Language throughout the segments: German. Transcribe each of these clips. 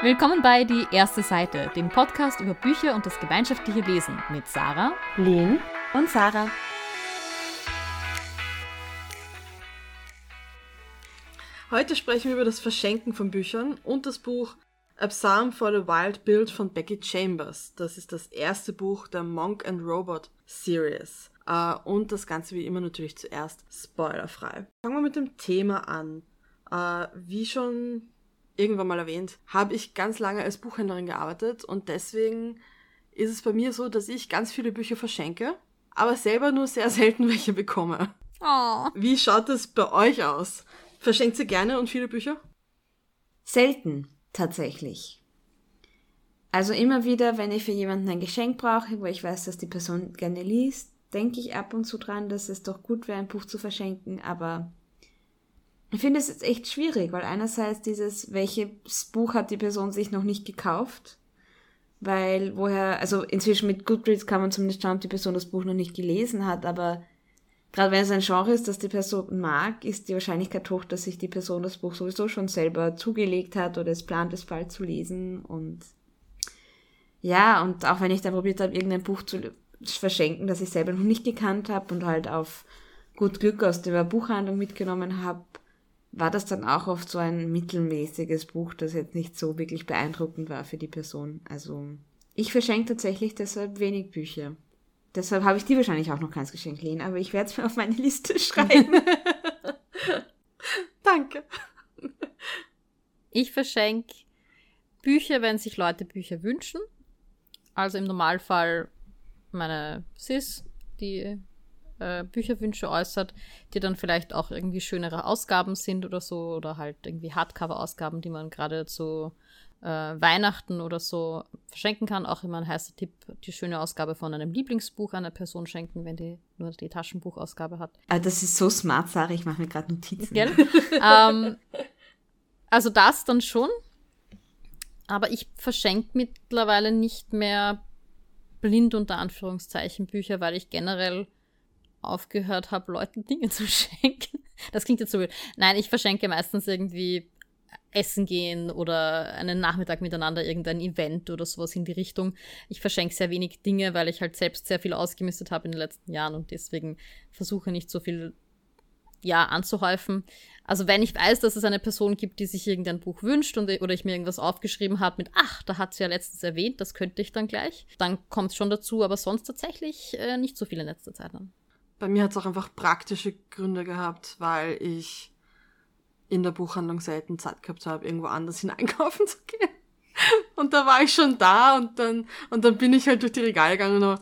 Willkommen bei Die erste Seite, dem Podcast über Bücher und das gemeinschaftliche Lesen mit Sarah, Lynn und Sarah. Heute sprechen wir über das Verschenken von Büchern und das Buch A Psalm for the Wild Build von Becky Chambers. Das ist das erste Buch der Monk and Robot Series. Uh, und das Ganze wie immer natürlich zuerst spoilerfrei. Fangen wir mit dem Thema an. Uh, wie schon irgendwann mal erwähnt, habe ich ganz lange als Buchhändlerin gearbeitet und deswegen ist es bei mir so, dass ich ganz viele Bücher verschenke, aber selber nur sehr selten welche bekomme. Oh. Wie schaut es bei euch aus? Verschenkt ihr gerne und viele Bücher? Selten, tatsächlich. Also immer wieder, wenn ich für jemanden ein Geschenk brauche, wo ich weiß, dass die Person gerne liest, denke ich ab und zu dran, dass es doch gut wäre, ein Buch zu verschenken, aber ich finde es jetzt echt schwierig, weil einerseits dieses, welches Buch hat die Person sich noch nicht gekauft? Weil woher, also inzwischen mit Goodreads kann man zumindest schauen, ob die Person das Buch noch nicht gelesen hat, aber gerade wenn es ein Genre ist, das die Person mag, ist die Wahrscheinlichkeit hoch, dass sich die Person das Buch sowieso schon selber zugelegt hat oder es plant, es bald zu lesen und ja, und auch wenn ich da probiert habe, irgendein Buch zu verschenken, das ich selber noch nicht gekannt habe und halt auf gut Glück aus der Buchhandlung mitgenommen habe, war das dann auch oft so ein mittelmäßiges Buch, das jetzt nicht so wirklich beeindruckend war für die Person. Also ich verschenke tatsächlich deshalb wenig Bücher. Deshalb habe ich die wahrscheinlich auch noch keins geschenkt, Lehn, aber ich werde es mir auf meine Liste schreiben. Danke. Ich verschenke Bücher, wenn sich Leute Bücher wünschen. Also im Normalfall meine Sis, die äh, Bücherwünsche äußert, die dann vielleicht auch irgendwie schönere Ausgaben sind oder so oder halt irgendwie Hardcover-Ausgaben, die man gerade zu äh, Weihnachten oder so verschenken kann. Auch immer ein heißer Tipp, die schöne Ausgabe von einem Lieblingsbuch einer Person schenken, wenn die nur die Taschenbuchausgabe hat. Ah, das ist so smart, Sarah, ich mache mir gerade Notizen. Gell? ähm, also das dann schon. Aber ich verschenke mittlerweile nicht mehr blind unter Anführungszeichen Bücher, weil ich generell aufgehört habe, Leuten Dinge zu schenken. Das klingt jetzt so wild. Nein, ich verschenke meistens irgendwie Essen gehen oder einen Nachmittag miteinander, irgendein Event oder sowas in die Richtung. Ich verschenke sehr wenig Dinge, weil ich halt selbst sehr viel ausgemistet habe in den letzten Jahren und deswegen versuche nicht so viel ja, anzuhäufen. Also wenn ich weiß, dass es eine Person gibt, die sich irgendein Buch wünscht und, oder ich mir irgendwas aufgeschrieben habe mit, ach, da hat sie ja letztens erwähnt, das könnte ich dann gleich, dann kommt es schon dazu, aber sonst tatsächlich äh, nicht so viel in letzter Zeit dann. Bei mir hat es auch einfach praktische Gründe gehabt, weil ich in der Buchhandlung selten Zeit gehabt habe, irgendwo anders hineinkaufen zu gehen. Und da war ich schon da und dann, und dann bin ich halt durch die Regale gegangen und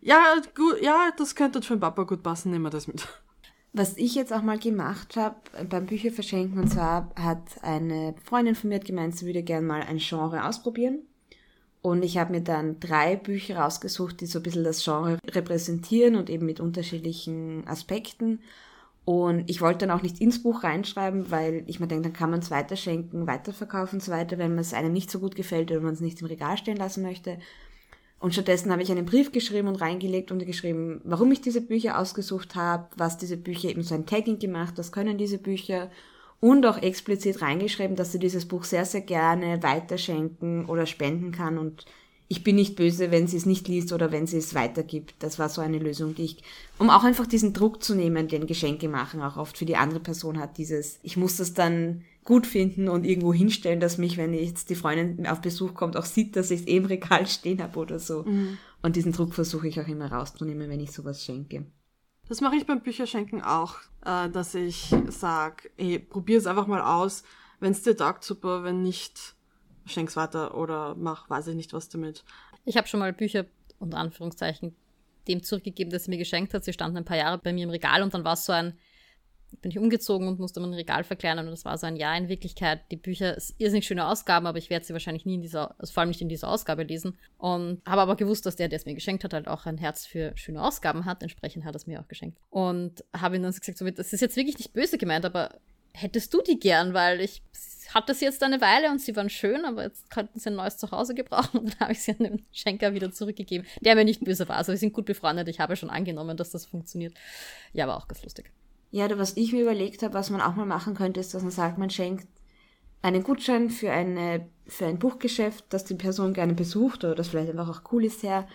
ja, gut, ja, das könnte für den Papa gut passen, nehmen wir das mit. Was ich jetzt auch mal gemacht habe beim Bücherverschenken, und zwar hat eine Freundin von mir gemeint, sie würde gerne mal ein Genre ausprobieren. Und ich habe mir dann drei Bücher rausgesucht, die so ein bisschen das Genre repräsentieren und eben mit unterschiedlichen Aspekten. Und ich wollte dann auch nicht ins Buch reinschreiben, weil ich mir denke, dann kann man es weiterschenken, weiterverkaufen und so weiter, wenn es einem nicht so gut gefällt oder man es nicht im Regal stehen lassen möchte. Und stattdessen habe ich einen Brief geschrieben und reingelegt und geschrieben, warum ich diese Bücher ausgesucht habe, was diese Bücher eben so ein Tagging gemacht, was können diese Bücher und auch explizit reingeschrieben, dass sie dieses Buch sehr, sehr gerne weiterschenken oder spenden kann und ich bin nicht böse, wenn sie es nicht liest oder wenn sie es weitergibt. Das war so eine Lösung, die ich, um auch einfach diesen Druck zu nehmen, den Geschenke machen, auch oft für die andere Person hat, dieses, ich muss das dann gut finden und irgendwo hinstellen, dass mich, wenn jetzt die Freundin auf Besuch kommt, auch sieht, dass ich es eh im Regal stehen habe oder so. Mhm. Und diesen Druck versuche ich auch immer rauszunehmen, wenn ich sowas schenke. Das mache ich beim Bücherschenken auch, äh, dass ich sage, hey, probier es einfach mal aus. Wenn es dir taugt, super. Wenn nicht, schenk's weiter oder mach, weiß ich nicht was damit. Ich habe schon mal Bücher, unter Anführungszeichen, dem zurückgegeben, das sie mir geschenkt hat. Sie standen ein paar Jahre bei mir im Regal und dann war es so ein, bin ich umgezogen und musste mein Regal verkleinern und das war so ein Jahr in Wirklichkeit. Die Bücher, irrsinnig schöne Ausgaben, aber ich werde sie wahrscheinlich nie in dieser, also vor allem nicht in dieser Ausgabe lesen. Und habe aber gewusst, dass der, der es mir geschenkt hat, halt auch ein Herz für schöne Ausgaben hat. Entsprechend hat er es mir auch geschenkt. Und habe ihm dann gesagt, so, das ist jetzt wirklich nicht böse gemeint, aber hättest du die gern, weil ich hatte sie jetzt eine Weile und sie waren schön, aber jetzt könnten sie ein neues Zuhause gebrauchen und dann habe ich sie an den Schenker wieder zurückgegeben, der mir nicht böse war. Also wir sind gut befreundet, ich habe schon angenommen, dass das funktioniert. Ja, war auch ganz lustig. Ja, was ich mir überlegt habe, was man auch mal machen könnte, ist, dass man sagt, man schenkt einen Gutschein für, eine, für ein Buchgeschäft, das die Person gerne besucht oder das vielleicht einfach auch cool ist her.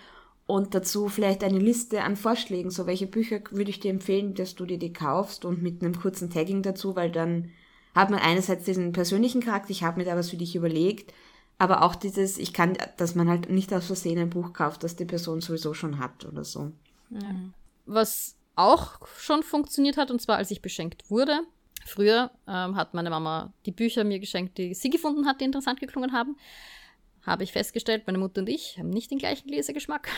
Und dazu vielleicht eine Liste an Vorschlägen, so welche Bücher würde ich dir empfehlen, dass du dir die kaufst und mit einem kurzen Tagging dazu, weil dann hat man einerseits diesen persönlichen Charakter, ich habe mir da was für dich überlegt, aber auch dieses, ich kann, dass man halt nicht aus Versehen ein Buch kauft, das die Person sowieso schon hat oder so. Ja. Was auch schon funktioniert hat, und zwar als ich beschenkt wurde. Früher ähm, hat meine Mama die Bücher mir geschenkt, die sie gefunden hat, die interessant geklungen haben habe ich festgestellt, meine Mutter und ich haben nicht den gleichen Lesegeschmack.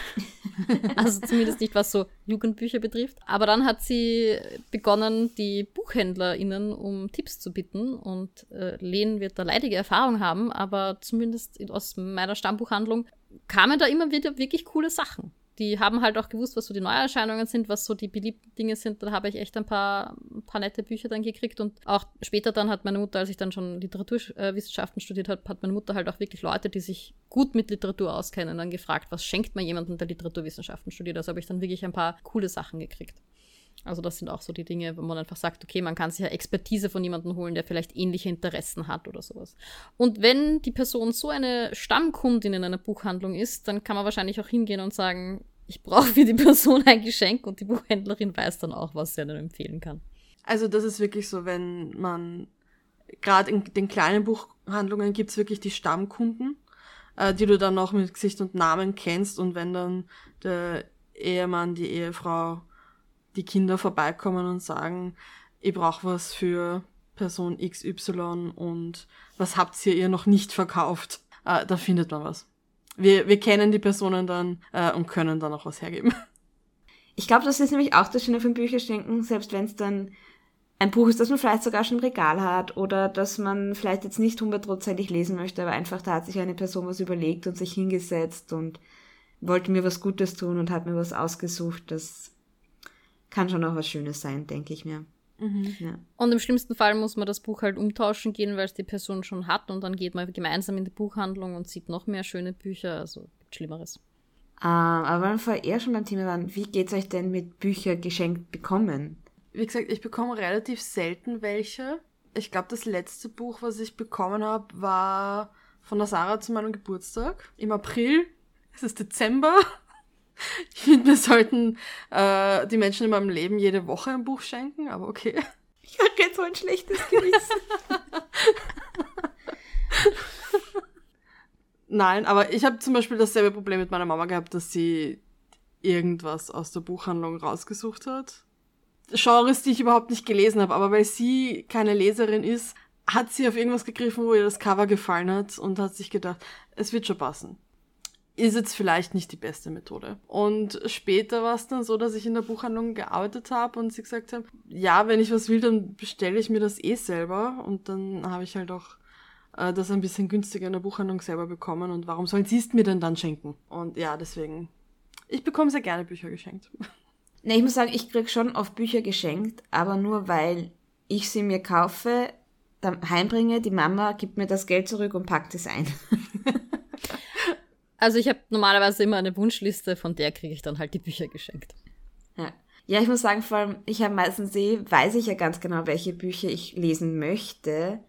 also zumindest nicht, was so Jugendbücher betrifft. Aber dann hat sie begonnen, die BuchhändlerInnen um Tipps zu bitten. Und äh, Len wird da leidige Erfahrung haben, aber zumindest aus meiner Stammbuchhandlung kamen da immer wieder wirklich coole Sachen die haben halt auch gewusst, was so die Neuerscheinungen sind, was so die beliebten Dinge sind. Da habe ich echt ein paar, ein paar nette Bücher dann gekriegt. Und auch später dann hat meine Mutter, als ich dann schon Literaturwissenschaften studiert habe, hat meine Mutter halt auch wirklich Leute, die sich gut mit Literatur auskennen, dann gefragt, was schenkt man jemandem, der Literaturwissenschaften studiert. Also habe ich dann wirklich ein paar coole Sachen gekriegt. Also das sind auch so die Dinge, wo man einfach sagt, okay, man kann sich ja Expertise von jemandem holen, der vielleicht ähnliche Interessen hat oder sowas. Und wenn die Person so eine Stammkundin in einer Buchhandlung ist, dann kann man wahrscheinlich auch hingehen und sagen, ich brauche für die Person ein Geschenk und die Buchhändlerin weiß dann auch, was sie dann empfehlen kann. Also das ist wirklich so, wenn man, gerade in den kleinen Buchhandlungen gibt's wirklich die Stammkunden, äh, die du dann auch mit Gesicht und Namen kennst und wenn dann der Ehemann, die Ehefrau die Kinder vorbeikommen und sagen, ich brauche was für Person XY und was habt ihr ihr noch nicht verkauft? Äh, da findet man was. Wir, wir kennen die Personen dann äh, und können dann auch was hergeben. Ich glaube, das ist nämlich auch das Schöne von Bücherschenken, selbst wenn es dann ein Buch ist, das man vielleicht sogar schon im Regal hat oder dass man vielleicht jetzt nicht hundertprozentig lesen möchte, aber einfach da hat sich eine Person was überlegt und sich hingesetzt und wollte mir was Gutes tun und hat mir was ausgesucht. Das kann schon auch was Schönes sein, denke ich mir. Mhm. Ja. Und im schlimmsten Fall muss man das Buch halt umtauschen gehen, weil es die Person schon hat und dann geht man gemeinsam in die Buchhandlung und sieht noch mehr schöne Bücher. Also gibt Schlimmeres. Ähm, aber weil wir vorher eher schon beim Thema waren, wie geht es euch denn mit Büchern geschenkt bekommen? Wie gesagt, ich bekomme relativ selten welche. Ich glaube, das letzte Buch, was ich bekommen habe, war von der Sarah zu meinem Geburtstag im April. Es ist Dezember. Ich finde, wir sollten äh, die Menschen in meinem Leben jede Woche ein Buch schenken, aber okay. Ich habe jetzt so ein schlechtes Gewissen. Nein, aber ich habe zum Beispiel dasselbe Problem mit meiner Mama gehabt, dass sie irgendwas aus der Buchhandlung rausgesucht hat. Genres, die ich überhaupt nicht gelesen habe, aber weil sie keine Leserin ist, hat sie auf irgendwas gegriffen, wo ihr das Cover gefallen hat und hat sich gedacht, es wird schon passen ist jetzt vielleicht nicht die beste Methode. Und später war es dann so, dass ich in der Buchhandlung gearbeitet habe und sie gesagt haben, ja, wenn ich was will, dann bestelle ich mir das eh selber. Und dann habe ich halt auch äh, das ein bisschen günstiger in der Buchhandlung selber bekommen. Und warum sollen sie es mir denn dann schenken? Und ja, deswegen, ich bekomme sehr gerne Bücher geschenkt. Ne, ich muss sagen, ich krieg schon oft Bücher geschenkt, aber nur weil ich sie mir kaufe, dann heimbringe, die Mama gibt mir das Geld zurück und packt es ein. Also ich habe normalerweise immer eine Wunschliste, von der kriege ich dann halt die Bücher geschenkt. Ja. Ja, ich muss sagen, vor allem, ich habe meistens eh, weiß ich ja ganz genau, welche Bücher ich lesen möchte.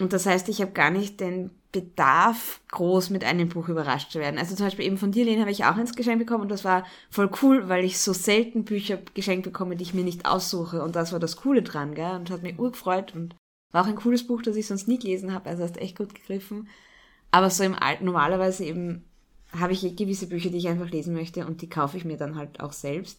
Und das heißt, ich habe gar nicht den Bedarf, groß mit einem Buch überrascht zu werden. Also zum Beispiel eben von dir, Lene, habe ich auch eins geschenkt bekommen und das war voll cool, weil ich so selten Bücher geschenkt bekomme, die ich mir nicht aussuche. Und das war das Coole dran, gell? Und hat mich urgefreut und war auch ein cooles Buch, das ich sonst nie gelesen habe. Also hast echt gut gegriffen. Aber so im Alten normalerweise eben habe ich gewisse Bücher, die ich einfach lesen möchte und die kaufe ich mir dann halt auch selbst.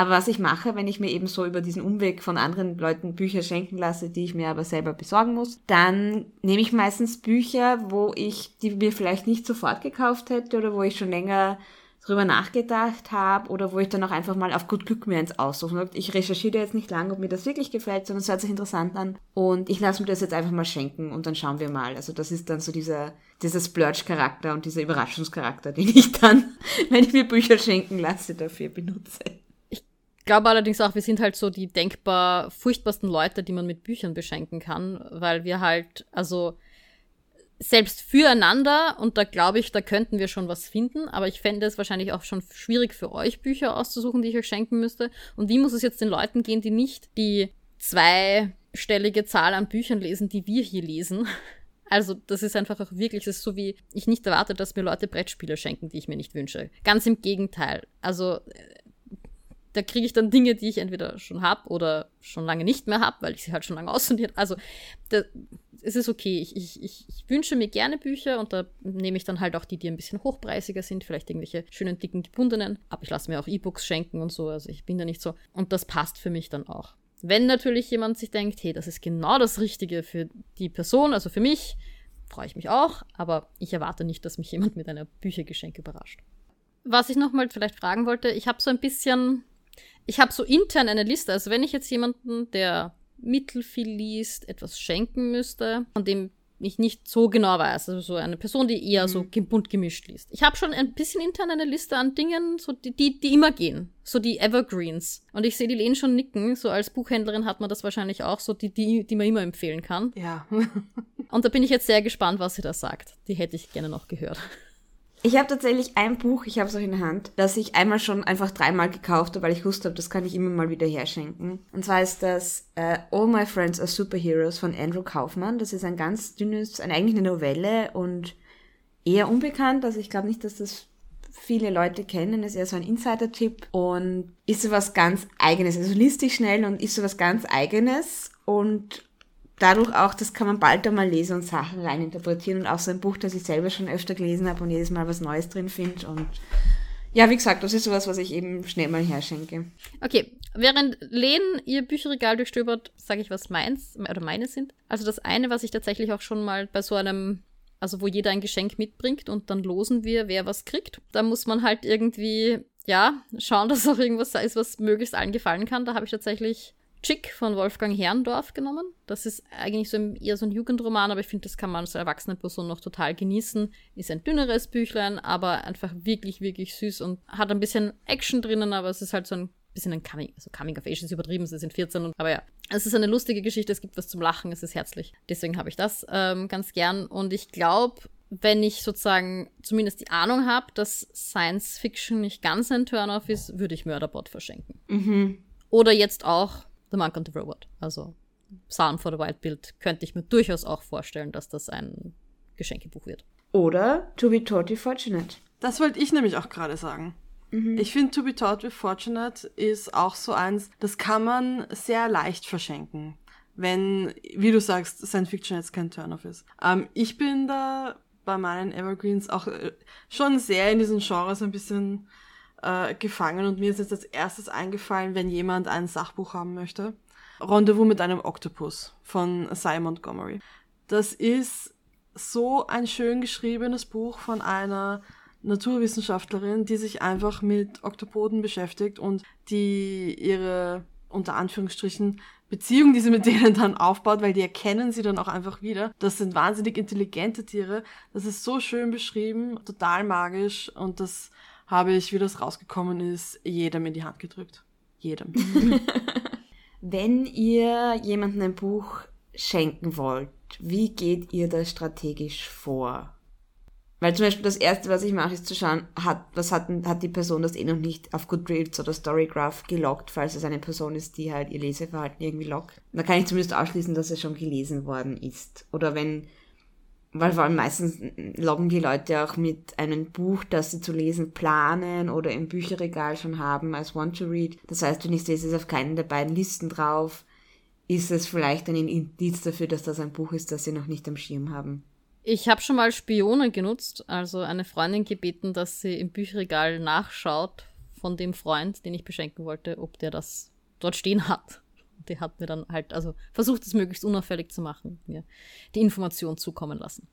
Aber was ich mache, wenn ich mir eben so über diesen Umweg von anderen Leuten Bücher schenken lasse, die ich mir aber selber besorgen muss, dann nehme ich meistens Bücher, wo ich die mir vielleicht nicht sofort gekauft hätte oder wo ich schon länger drüber nachgedacht habe oder wo ich dann auch einfach mal auf gut Glück mir eins aussuche. Ich recherchiere jetzt nicht lange, ob mir das wirklich gefällt, sondern es hört sich interessant an und ich lasse mir das jetzt einfach mal schenken und dann schauen wir mal. Also das ist dann so dieser, dieser Splurge-Charakter und dieser Überraschungscharakter, den ich dann, wenn ich mir Bücher schenken lasse, dafür benutze. Ich glaube allerdings auch, wir sind halt so die denkbar furchtbarsten Leute, die man mit Büchern beschenken kann, weil wir halt, also selbst füreinander, und da glaube ich, da könnten wir schon was finden, aber ich fände es wahrscheinlich auch schon schwierig für euch, Bücher auszusuchen, die ich euch schenken müsste. Und wie muss es jetzt den Leuten gehen, die nicht die zwei dreistellige Zahl an Büchern lesen, die wir hier lesen. Also das ist einfach auch wirklich, es ist so wie ich nicht erwarte, dass mir Leute Brettspiele schenken, die ich mir nicht wünsche. Ganz im Gegenteil. Also da kriege ich dann Dinge, die ich entweder schon habe oder schon lange nicht mehr habe, weil ich sie halt schon lange aussortiert. Also da, es ist okay. Ich, ich, ich, ich, wünsche mir gerne Bücher und da nehme ich dann halt auch die, die ein bisschen hochpreisiger sind, vielleicht irgendwelche schönen, dicken, gebundenen. Aber ich lasse mir auch E-Books schenken und so. Also ich bin da nicht so. Und das passt für mich dann auch. Wenn natürlich jemand sich denkt, hey, das ist genau das Richtige für die Person, also für mich, freue ich mich auch, aber ich erwarte nicht, dass mich jemand mit einer Büchergeschenk überrascht. Was ich nochmal vielleicht fragen wollte, ich habe so ein bisschen, ich habe so intern eine Liste, also wenn ich jetzt jemanden, der mittelfiel liest, etwas schenken müsste, von dem ich nicht so genau weiß. Also so eine Person, die eher mhm. so bunt gemischt liest. Ich habe schon ein bisschen intern eine Liste an Dingen, so die, die, die immer gehen. So die Evergreens. Und ich sehe die Lehn schon nicken. So als Buchhändlerin hat man das wahrscheinlich auch, so die, die, die man immer empfehlen kann. Ja. Und da bin ich jetzt sehr gespannt, was sie da sagt. Die hätte ich gerne noch gehört. Ich habe tatsächlich ein Buch, ich habe es auch in der Hand, das ich einmal schon einfach dreimal gekauft habe, weil ich wusste, das kann ich immer mal wieder herschenken. Und zwar ist das äh, All My Friends Are Superheroes von Andrew Kaufmann. Das ist ein ganz dünnes, ein, eigentlich eine Novelle und eher unbekannt. Also ich glaube nicht, dass das viele Leute kennen. Es ist eher so ein Insider-Tipp und ist so was ganz Eigenes. Also liest dich schnell und ist so was ganz Eigenes und dadurch auch, das kann man bald einmal lesen und Sachen reininterpretieren und auch so ein Buch, das ich selber schon öfter gelesen habe und jedes Mal was Neues drin finde und ja, wie gesagt, das ist sowas, was ich eben schnell mal herschenke. Okay, während Len ihr Bücherregal durchstöbert, sage ich, was meins oder meine sind. Also das eine, was ich tatsächlich auch schon mal bei so einem, also wo jeder ein Geschenk mitbringt und dann losen wir, wer was kriegt. Da muss man halt irgendwie, ja, schauen, dass auch irgendwas ist, was möglichst allen gefallen kann. Da habe ich tatsächlich Chick von Wolfgang Herrndorf genommen. Das ist eigentlich so ein, eher so ein Jugendroman, aber ich finde, das kann man als erwachsene Person noch total genießen. Ist ein dünneres Büchlein, aber einfach wirklich, wirklich süß und hat ein bisschen Action drinnen, aber es ist halt so ein bisschen ein Coming, also Coming of Age ist übertrieben, sie sind 14, und, aber ja, es ist eine lustige Geschichte, es gibt was zum Lachen, es ist herzlich. Deswegen habe ich das ähm, ganz gern und ich glaube, wenn ich sozusagen zumindest die Ahnung habe, dass Science Fiction nicht ganz ein Turn-off ist, würde ich Murderbot verschenken. Mhm. Oder jetzt auch The Monk and the Robot. Also Sound for the Wild Bild könnte ich mir durchaus auch vorstellen, dass das ein Geschenkebuch wird. Oder To Be Taught With Fortunate. Das wollte ich nämlich auch gerade sagen. Mhm. Ich finde To Be Taught With Fortunate ist auch so eins, das kann man sehr leicht verschenken. Wenn, wie du sagst, Science Fiction jetzt kein Turn-off ist. Ähm, ich bin da bei meinen Evergreens auch äh, schon sehr in diesen Genres ein bisschen äh, gefangen und mir ist jetzt als erstes eingefallen, wenn jemand ein Sachbuch haben möchte. Rendezvous mit einem Oktopus von Simon Montgomery. Das ist so ein schön geschriebenes Buch von einer Naturwissenschaftlerin, die sich einfach mit Oktopoden beschäftigt und die ihre unter Anführungsstrichen Beziehung, die sie mit denen dann aufbaut, weil die erkennen sie dann auch einfach wieder. Das sind wahnsinnig intelligente Tiere. Das ist so schön beschrieben, total magisch und das habe ich, wie das rausgekommen ist, jedem in die Hand gedrückt. Jedem. Wenn ihr jemandem ein Buch schenken wollt, wie geht ihr da strategisch vor? Weil zum Beispiel das erste, was ich mache, ist zu schauen, hat, was hat, hat die Person das eh noch nicht auf Goodreads oder Storygraph gelockt, falls es eine Person ist, die halt ihr Leseverhalten irgendwie lockt. Da kann ich zumindest ausschließen, dass es schon gelesen worden ist. Oder wenn weil vor allem meistens loggen die Leute auch mit einem Buch, das sie zu lesen planen oder im Bücherregal schon haben als Want to Read. Das heißt, wenn ich sehe, es ist auf keinen der beiden Listen drauf, ist es vielleicht ein Indiz dafür, dass das ein Buch ist, das sie noch nicht am Schirm haben. Ich habe schon mal Spione genutzt, also eine Freundin gebeten, dass sie im Bücherregal nachschaut von dem Freund, den ich beschenken wollte, ob der das dort stehen hat die hat mir dann halt, also versucht es möglichst unauffällig zu machen, mir die Information zukommen lassen.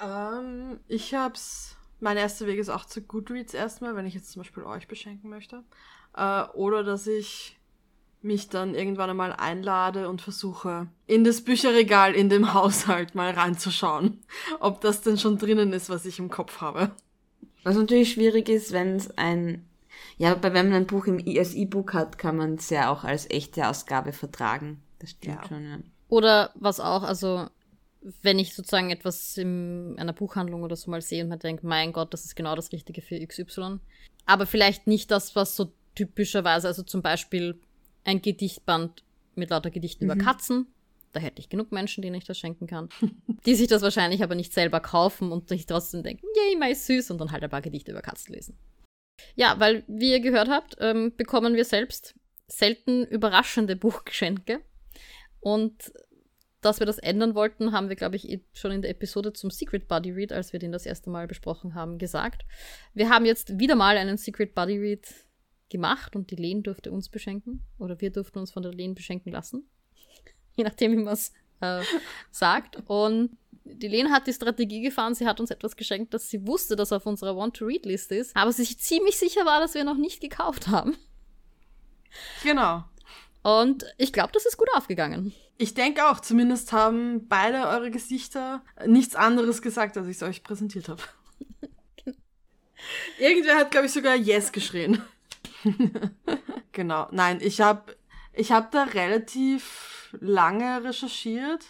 Ähm, ich hab's, mein erster Weg ist auch zu Goodreads erstmal, wenn ich jetzt zum Beispiel euch beschenken möchte. Äh, oder dass ich mich dann irgendwann einmal einlade und versuche, in das Bücherregal in dem Haushalt mal reinzuschauen, ob das denn schon drinnen ist, was ich im Kopf habe. Was natürlich schwierig ist, wenn es ein ja, aber wenn man ein Buch im, als E-Book hat, kann man es ja auch als echte Ausgabe vertragen. Das stimmt ja. schon, ja. Oder was auch, also wenn ich sozusagen etwas in einer Buchhandlung oder so mal sehe und mir denke, mein Gott, das ist genau das Richtige für XY. Aber vielleicht nicht das, was so typischerweise, also zum Beispiel ein Gedichtband mit lauter Gedichten mhm. über Katzen. Da hätte ich genug Menschen, denen ich das schenken kann. die sich das wahrscheinlich aber nicht selber kaufen und sich trotzdem denken, yay, mein süß, und dann halt ein paar Gedichte über Katzen lesen. Ja, weil, wie ihr gehört habt, ähm, bekommen wir selbst selten überraschende Buchgeschenke. Und dass wir das ändern wollten, haben wir, glaube ich, schon in der Episode zum Secret Buddy Read, als wir den das erste Mal besprochen haben, gesagt. Wir haben jetzt wieder mal einen Secret Buddy Read gemacht und die Lehn durfte uns beschenken. Oder wir durften uns von der Lehn beschenken lassen. Je nachdem, wie man es äh, sagt. Und die Lehn hat die Strategie gefahren, sie hat uns etwas geschenkt, das sie wusste, dass auf unserer Want-to-Read-Liste ist, aber sie sich ziemlich sicher war, dass wir noch nicht gekauft haben. Genau. Und ich glaube, das ist gut aufgegangen. Ich denke auch, zumindest haben beide eure Gesichter nichts anderes gesagt, als ich es euch präsentiert habe. Irgendwer hat, glaube ich, sogar Yes geschrien. genau. Nein, ich habe ich hab da relativ lange recherchiert.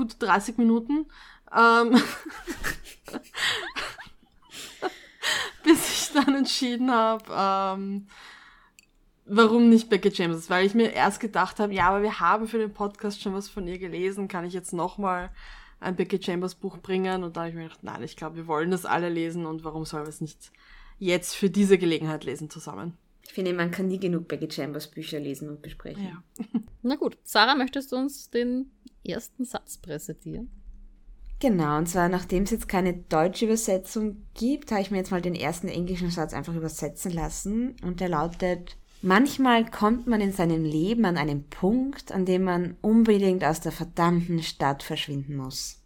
Gut 30 Minuten. Ähm bis ich dann entschieden habe, ähm, warum nicht Becky James? Weil ich mir erst gedacht habe, ja, aber wir haben für den Podcast schon was von ihr gelesen, kann ich jetzt nochmal ein Becky Chambers Buch bringen? Und da habe ich mir gedacht, nein, ich glaube, wir wollen das alle lesen und warum sollen wir es nicht jetzt für diese Gelegenheit lesen zusammen? Ich finde, man kann nie genug Becky Chambers Bücher lesen und besprechen. Ja. Na gut, Sarah, möchtest du uns den ersten Satz präsentieren? Genau, und zwar nachdem es jetzt keine deutsche Übersetzung gibt, habe ich mir jetzt mal den ersten englischen Satz einfach übersetzen lassen und der lautet Manchmal kommt man in seinem Leben an einen Punkt, an dem man unbedingt aus der verdammten Stadt verschwinden muss.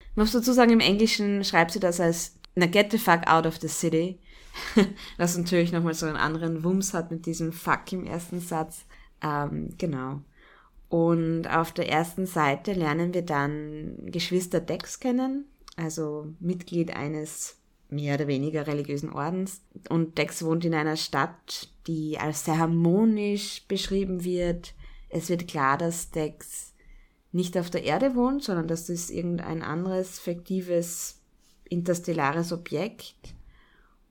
Ich muss dazu sagen, im Englischen schreibt sie das als na get the fuck out of the city, was natürlich nochmal so einen anderen Wumms hat mit diesem fuck im ersten Satz. Ähm, genau. Und auf der ersten Seite lernen wir dann Geschwister Dex kennen, also Mitglied eines mehr oder weniger religiösen Ordens. Und Dex wohnt in einer Stadt, die als sehr harmonisch beschrieben wird. Es wird klar, dass Dex nicht auf der Erde wohnt, sondern dass das irgendein anderes fiktives interstellares Objekt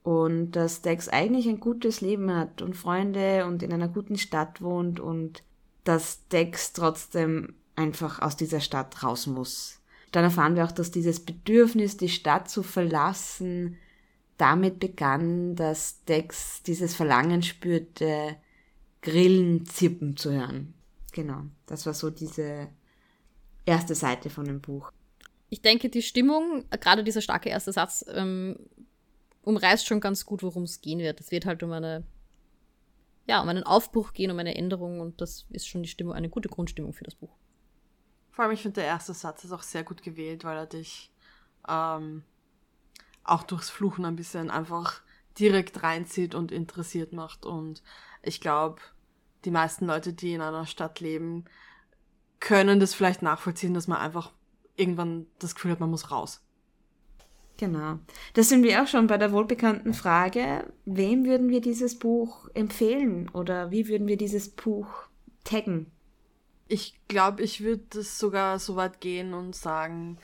und dass Dex eigentlich ein gutes Leben hat und Freunde und in einer guten Stadt wohnt und dass Dex trotzdem einfach aus dieser Stadt raus muss. Dann erfahren wir auch, dass dieses Bedürfnis, die Stadt zu verlassen, damit begann, dass Dex dieses Verlangen spürte, Grillen zirpen zu hören. Genau, das war so diese erste Seite von dem Buch. Ich denke, die Stimmung, gerade dieser starke erste Satz, ähm, umreißt schon ganz gut, worum es gehen wird. Es wird halt um eine, ja, um einen Aufbruch gehen, um eine Änderung und das ist schon die Stimmung, eine gute Grundstimmung für das Buch. Vor allem, ich finde, der erste Satz ist auch sehr gut gewählt, weil er dich ähm, auch durchs Fluchen ein bisschen einfach direkt reinzieht und interessiert macht. Und ich glaube, die meisten Leute, die in einer Stadt leben, können das vielleicht nachvollziehen, dass man einfach irgendwann das Gefühl hat, man muss raus. Genau. Das sind wir auch schon bei der wohlbekannten Frage, wem würden wir dieses Buch empfehlen oder wie würden wir dieses Buch taggen? Ich glaube, ich würde das sogar so weit gehen und sagen,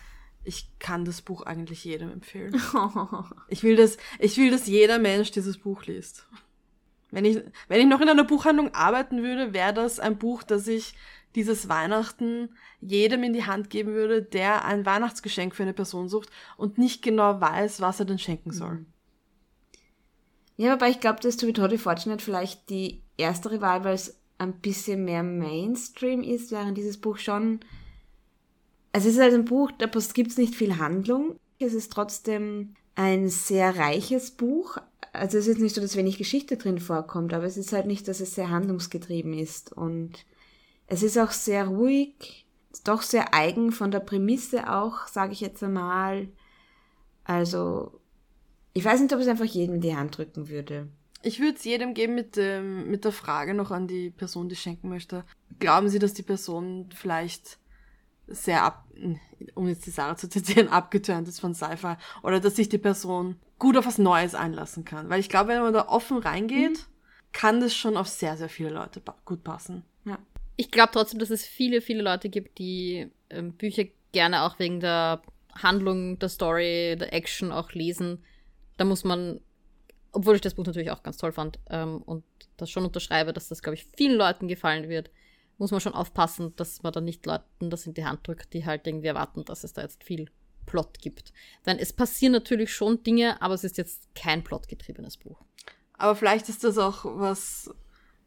ich kann das Buch eigentlich jedem empfehlen. Ich will, dass, ich will, dass jeder Mensch dieses Buch liest. Wenn ich, wenn ich noch in einer Buchhandlung arbeiten würde, wäre das ein Buch, das ich dieses Weihnachten jedem in die Hand geben würde, der ein Weihnachtsgeschenk für eine Person sucht und nicht genau weiß, was er denn schenken soll. Mhm. Ja, aber ich glaube, dass To Be Totally Fortunate vielleicht die erstere Wahl, weil es ein bisschen mehr Mainstream ist, während dieses Buch schon. Also es ist halt ein Buch, da gibt es nicht viel Handlung. Es ist trotzdem ein sehr reiches Buch. Also es ist nicht so, dass wenig Geschichte drin vorkommt, aber es ist halt nicht, dass es sehr handlungsgetrieben ist. Und es ist auch sehr ruhig, doch sehr eigen von der Prämisse auch, sage ich jetzt einmal. Also ich weiß nicht, ob es einfach jedem die Hand drücken würde. Ich würde es jedem geben mit, dem, mit der Frage noch an die Person, die schenken möchte. Glauben Sie, dass die Person vielleicht sehr ab, um jetzt die Sarah zu zitieren, abgeturnt ist von Sci-Fi oder dass sich die Person gut auf was Neues einlassen kann? Weil ich glaube, wenn man da offen reingeht, mhm. kann das schon auf sehr, sehr viele Leute gut passen. Ja. Ich glaube trotzdem, dass es viele, viele Leute gibt, die ähm, Bücher gerne auch wegen der Handlung, der Story, der Action auch lesen. Da muss man obwohl ich das Buch natürlich auch ganz toll fand ähm, und das schon unterschreibe, dass das, glaube ich, vielen Leuten gefallen wird, muss man schon aufpassen, dass man da nicht Leuten das in die Hand drückt, die halt irgendwie erwarten, dass es da jetzt viel Plot gibt. Denn es passieren natürlich schon Dinge, aber es ist jetzt kein plotgetriebenes Buch. Aber vielleicht ist das auch was,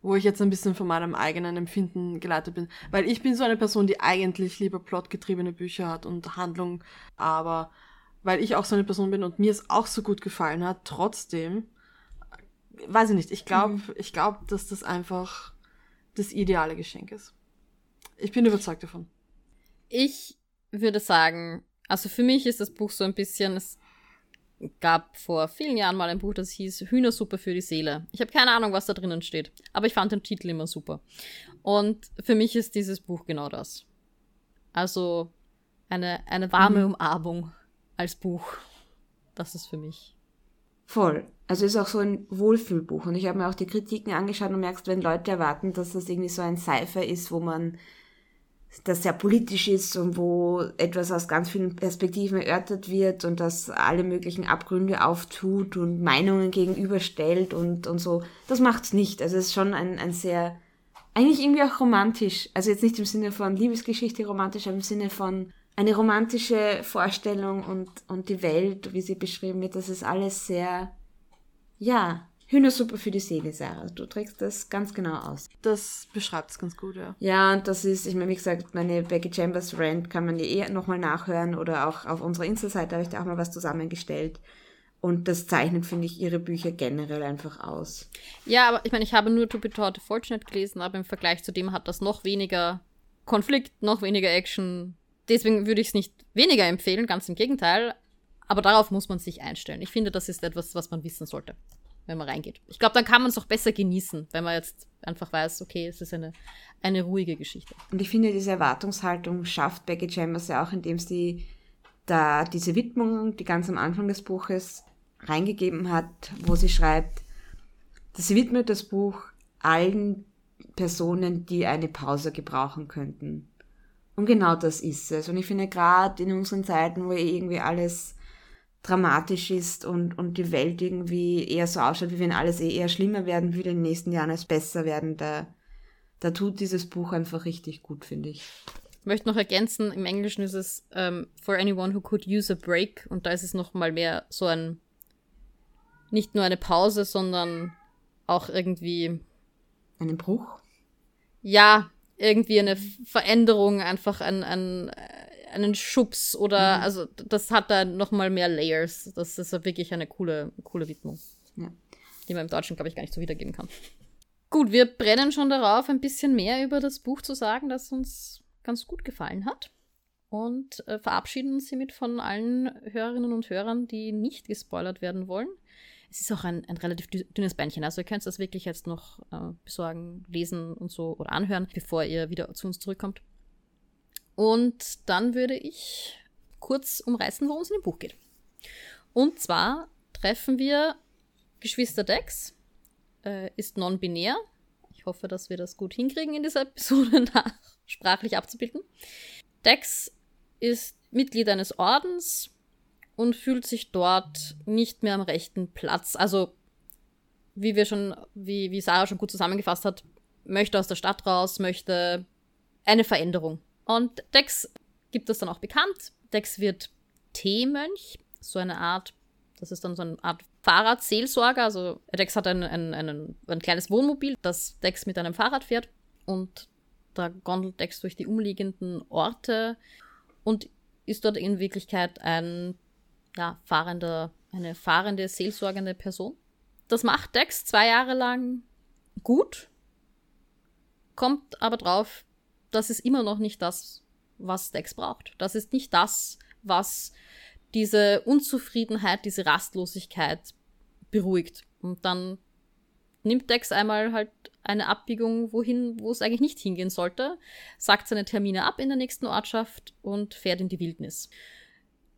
wo ich jetzt ein bisschen von meinem eigenen Empfinden geleitet bin. Weil ich bin so eine Person, die eigentlich lieber plotgetriebene Bücher hat und Handlung, aber weil ich auch so eine Person bin und mir es auch so gut gefallen hat, trotzdem, weiß ich nicht, ich glaube, mhm. ich glaube, dass das einfach das ideale Geschenk ist. Ich bin überzeugt davon. Ich würde sagen, also für mich ist das Buch so ein bisschen, es gab vor vielen Jahren mal ein Buch, das hieß Hühnersuppe für die Seele. Ich habe keine Ahnung, was da drinnen steht, aber ich fand den Titel immer super. Und für mich ist dieses Buch genau das. Also eine, eine warme mhm. Umarmung als Buch. Das ist für mich. Voll. Also ist auch so ein Wohlfühlbuch. Und ich habe mir auch die Kritiken angeschaut und merkst, wenn Leute erwarten, dass das irgendwie so ein Cypher ist, wo man das sehr politisch ist und wo etwas aus ganz vielen Perspektiven erörtert wird und das alle möglichen Abgründe auftut und Meinungen gegenüberstellt und, und so. Das macht's nicht. Also es ist schon ein, ein sehr, eigentlich irgendwie auch romantisch. Also jetzt nicht im Sinne von Liebesgeschichte romantisch, aber im Sinne von eine romantische Vorstellung und, und die Welt, wie sie beschrieben wird, das ist alles sehr, ja, Hühnersuppe für die Seele, Sarah. Du trägst das ganz genau aus. Das beschreibt es ganz gut, ja. Ja, und das ist, ich meine, wie gesagt, meine Becky Chambers Rant kann man ja eh nochmal nachhören oder auch auf unserer Insta-Seite habe ich da auch mal was zusammengestellt. Und das zeichnet, finde ich, ihre Bücher generell einfach aus. Ja, aber ich meine, ich habe nur To Be Taught Fortunate gelesen, aber im Vergleich zu dem hat das noch weniger Konflikt, noch weniger Action. Deswegen würde ich es nicht weniger empfehlen, ganz im Gegenteil. Aber darauf muss man sich einstellen. Ich finde, das ist etwas, was man wissen sollte wenn man reingeht. Ich glaube, dann kann man es auch besser genießen, wenn man jetzt einfach weiß, okay, es ist eine, eine ruhige Geschichte. Und ich finde, diese Erwartungshaltung schafft Becky Chambers ja auch, indem sie da diese Widmung, die ganz am Anfang des Buches reingegeben hat, wo sie schreibt, dass sie widmet das Buch allen Personen, die eine Pause gebrauchen könnten. Und genau das ist es. Und ich finde gerade in unseren Zeiten, wo irgendwie alles dramatisch ist und, und die Welt irgendwie eher so ausschaut, wie wenn alles eh eher schlimmer werden würde in den nächsten Jahren als besser werden, da, da tut dieses Buch einfach richtig gut, finde ich. Ich möchte noch ergänzen, im Englischen ist es um, ähm, For anyone who could use a break und da ist es noch mal mehr so ein, nicht nur eine Pause, sondern auch irgendwie... Einen Bruch? Ja, irgendwie eine Veränderung, einfach ein, ein einen Schubs oder mhm. also das hat da noch mal mehr Layers. Das ist wirklich eine coole, coole Widmung. Ja. Die man im Deutschen, glaube ich, gar nicht so wiedergeben kann. Gut, wir brennen schon darauf, ein bisschen mehr über das Buch zu sagen, das uns ganz gut gefallen hat. Und äh, verabschieden uns hiermit von allen Hörerinnen und Hörern, die nicht gespoilert werden wollen. Es ist auch ein, ein relativ dünnes Beinchen, also ihr könnt das wirklich jetzt noch äh, besorgen, lesen und so oder anhören, bevor ihr wieder zu uns zurückkommt. Und dann würde ich kurz umreißen, worum es in dem Buch geht. Und zwar treffen wir Geschwister Dex, äh, ist non-binär. Ich hoffe, dass wir das gut hinkriegen in dieser Episode nach sprachlich abzubilden. Dex ist Mitglied eines Ordens und fühlt sich dort nicht mehr am rechten Platz. Also, wie wir schon, wie, wie Sarah schon gut zusammengefasst hat, möchte aus der Stadt raus, möchte eine Veränderung. Und Dex gibt das dann auch bekannt. Dex wird T-Mönch, so eine Art, das ist dann so eine Art Fahrradseelsorger. Also Dex hat ein, ein, ein, ein kleines Wohnmobil, das Dex mit einem Fahrrad fährt. Und da gondelt Dex durch die umliegenden Orte und ist dort in Wirklichkeit ein ja, fahrender, eine fahrende, seelsorgende Person. Das macht Dex zwei Jahre lang gut, kommt aber drauf, das ist immer noch nicht das, was Dex braucht. Das ist nicht das, was diese Unzufriedenheit, diese Rastlosigkeit beruhigt. Und dann nimmt Dex einmal halt eine Abbiegung, wohin, wo es eigentlich nicht hingehen sollte, sagt seine Termine ab in der nächsten Ortschaft und fährt in die Wildnis.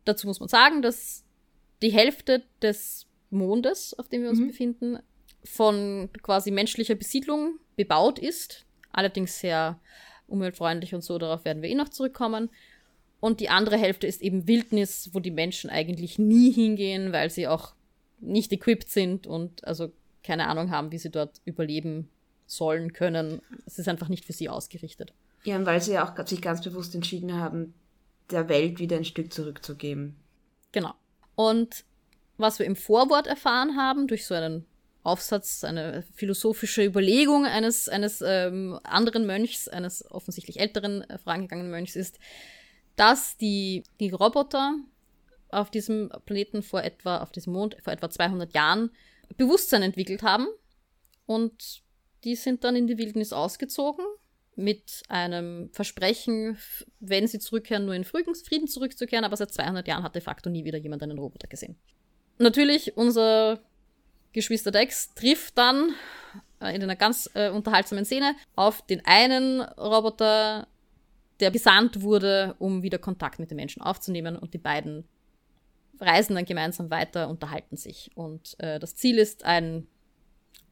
Dazu muss man sagen, dass die Hälfte des Mondes, auf dem wir uns mhm. befinden, von quasi menschlicher Besiedlung bebaut ist, allerdings sehr umweltfreundlich und so, darauf werden wir eh noch zurückkommen. Und die andere Hälfte ist eben Wildnis, wo die Menschen eigentlich nie hingehen, weil sie auch nicht equipped sind und also keine Ahnung haben, wie sie dort überleben sollen, können. Es ist einfach nicht für sie ausgerichtet. Ja, und weil sie ja auch sich ganz bewusst entschieden haben, der Welt wieder ein Stück zurückzugeben. Genau. Und was wir im Vorwort erfahren haben, durch so einen Aufsatz, eine philosophische Überlegung eines, eines ähm, anderen Mönchs, eines offensichtlich älteren, äh, vorangegangenen Mönchs ist, dass die, die Roboter auf diesem Planeten vor etwa, auf diesem Mond vor etwa 200 Jahren Bewusstsein entwickelt haben und die sind dann in die Wildnis ausgezogen mit einem Versprechen, wenn sie zurückkehren, nur in Frieden zurückzukehren, aber seit 200 Jahren hat de facto nie wieder jemand einen Roboter gesehen. Natürlich, unser Geschwister Dex trifft dann äh, in einer ganz äh, unterhaltsamen Szene auf den einen Roboter, der gesandt wurde, um wieder Kontakt mit den Menschen aufzunehmen und die beiden reisen dann gemeinsam weiter, unterhalten sich. Und äh, das Ziel ist ein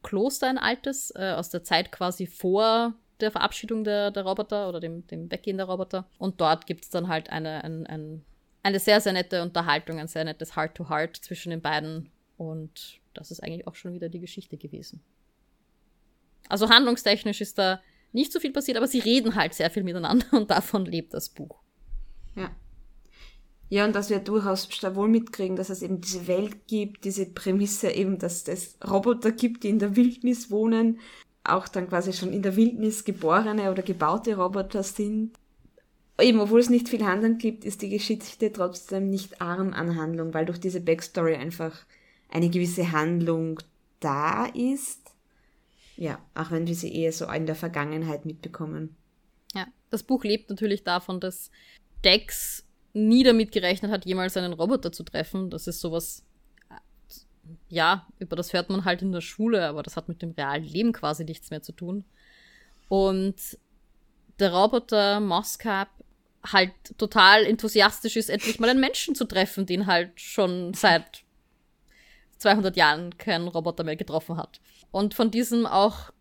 Kloster, ein altes, äh, aus der Zeit quasi vor der Verabschiedung der, der Roboter oder dem, dem Weggehen der Roboter. Und dort gibt es dann halt eine, ein, ein, eine sehr, sehr nette Unterhaltung, ein sehr nettes Heart-to-Heart -Heart zwischen den beiden. Und das ist eigentlich auch schon wieder die Geschichte gewesen. Also handlungstechnisch ist da nicht so viel passiert, aber sie reden halt sehr viel miteinander und davon lebt das Buch. Ja. Ja, und dass wir durchaus wohl mitkriegen, dass es eben diese Welt gibt, diese Prämisse eben, dass es Roboter gibt, die in der Wildnis wohnen, auch dann quasi schon in der Wildnis geborene oder gebaute Roboter sind. Eben, obwohl es nicht viel Handlung gibt, ist die Geschichte trotzdem nicht arm an Handlung, weil durch diese Backstory einfach eine gewisse Handlung da ist. Ja, auch wenn wir sie eher so in der Vergangenheit mitbekommen. Ja, das Buch lebt natürlich davon, dass Dex nie damit gerechnet hat, jemals einen Roboter zu treffen. Das ist sowas, ja, über das hört man halt in der Schule, aber das hat mit dem realen Leben quasi nichts mehr zu tun. Und der Roboter Moscap halt total enthusiastisch ist, endlich mal einen Menschen zu treffen, den halt schon seit 200 Jahren kein Roboter mehr getroffen hat. Und von diesem auch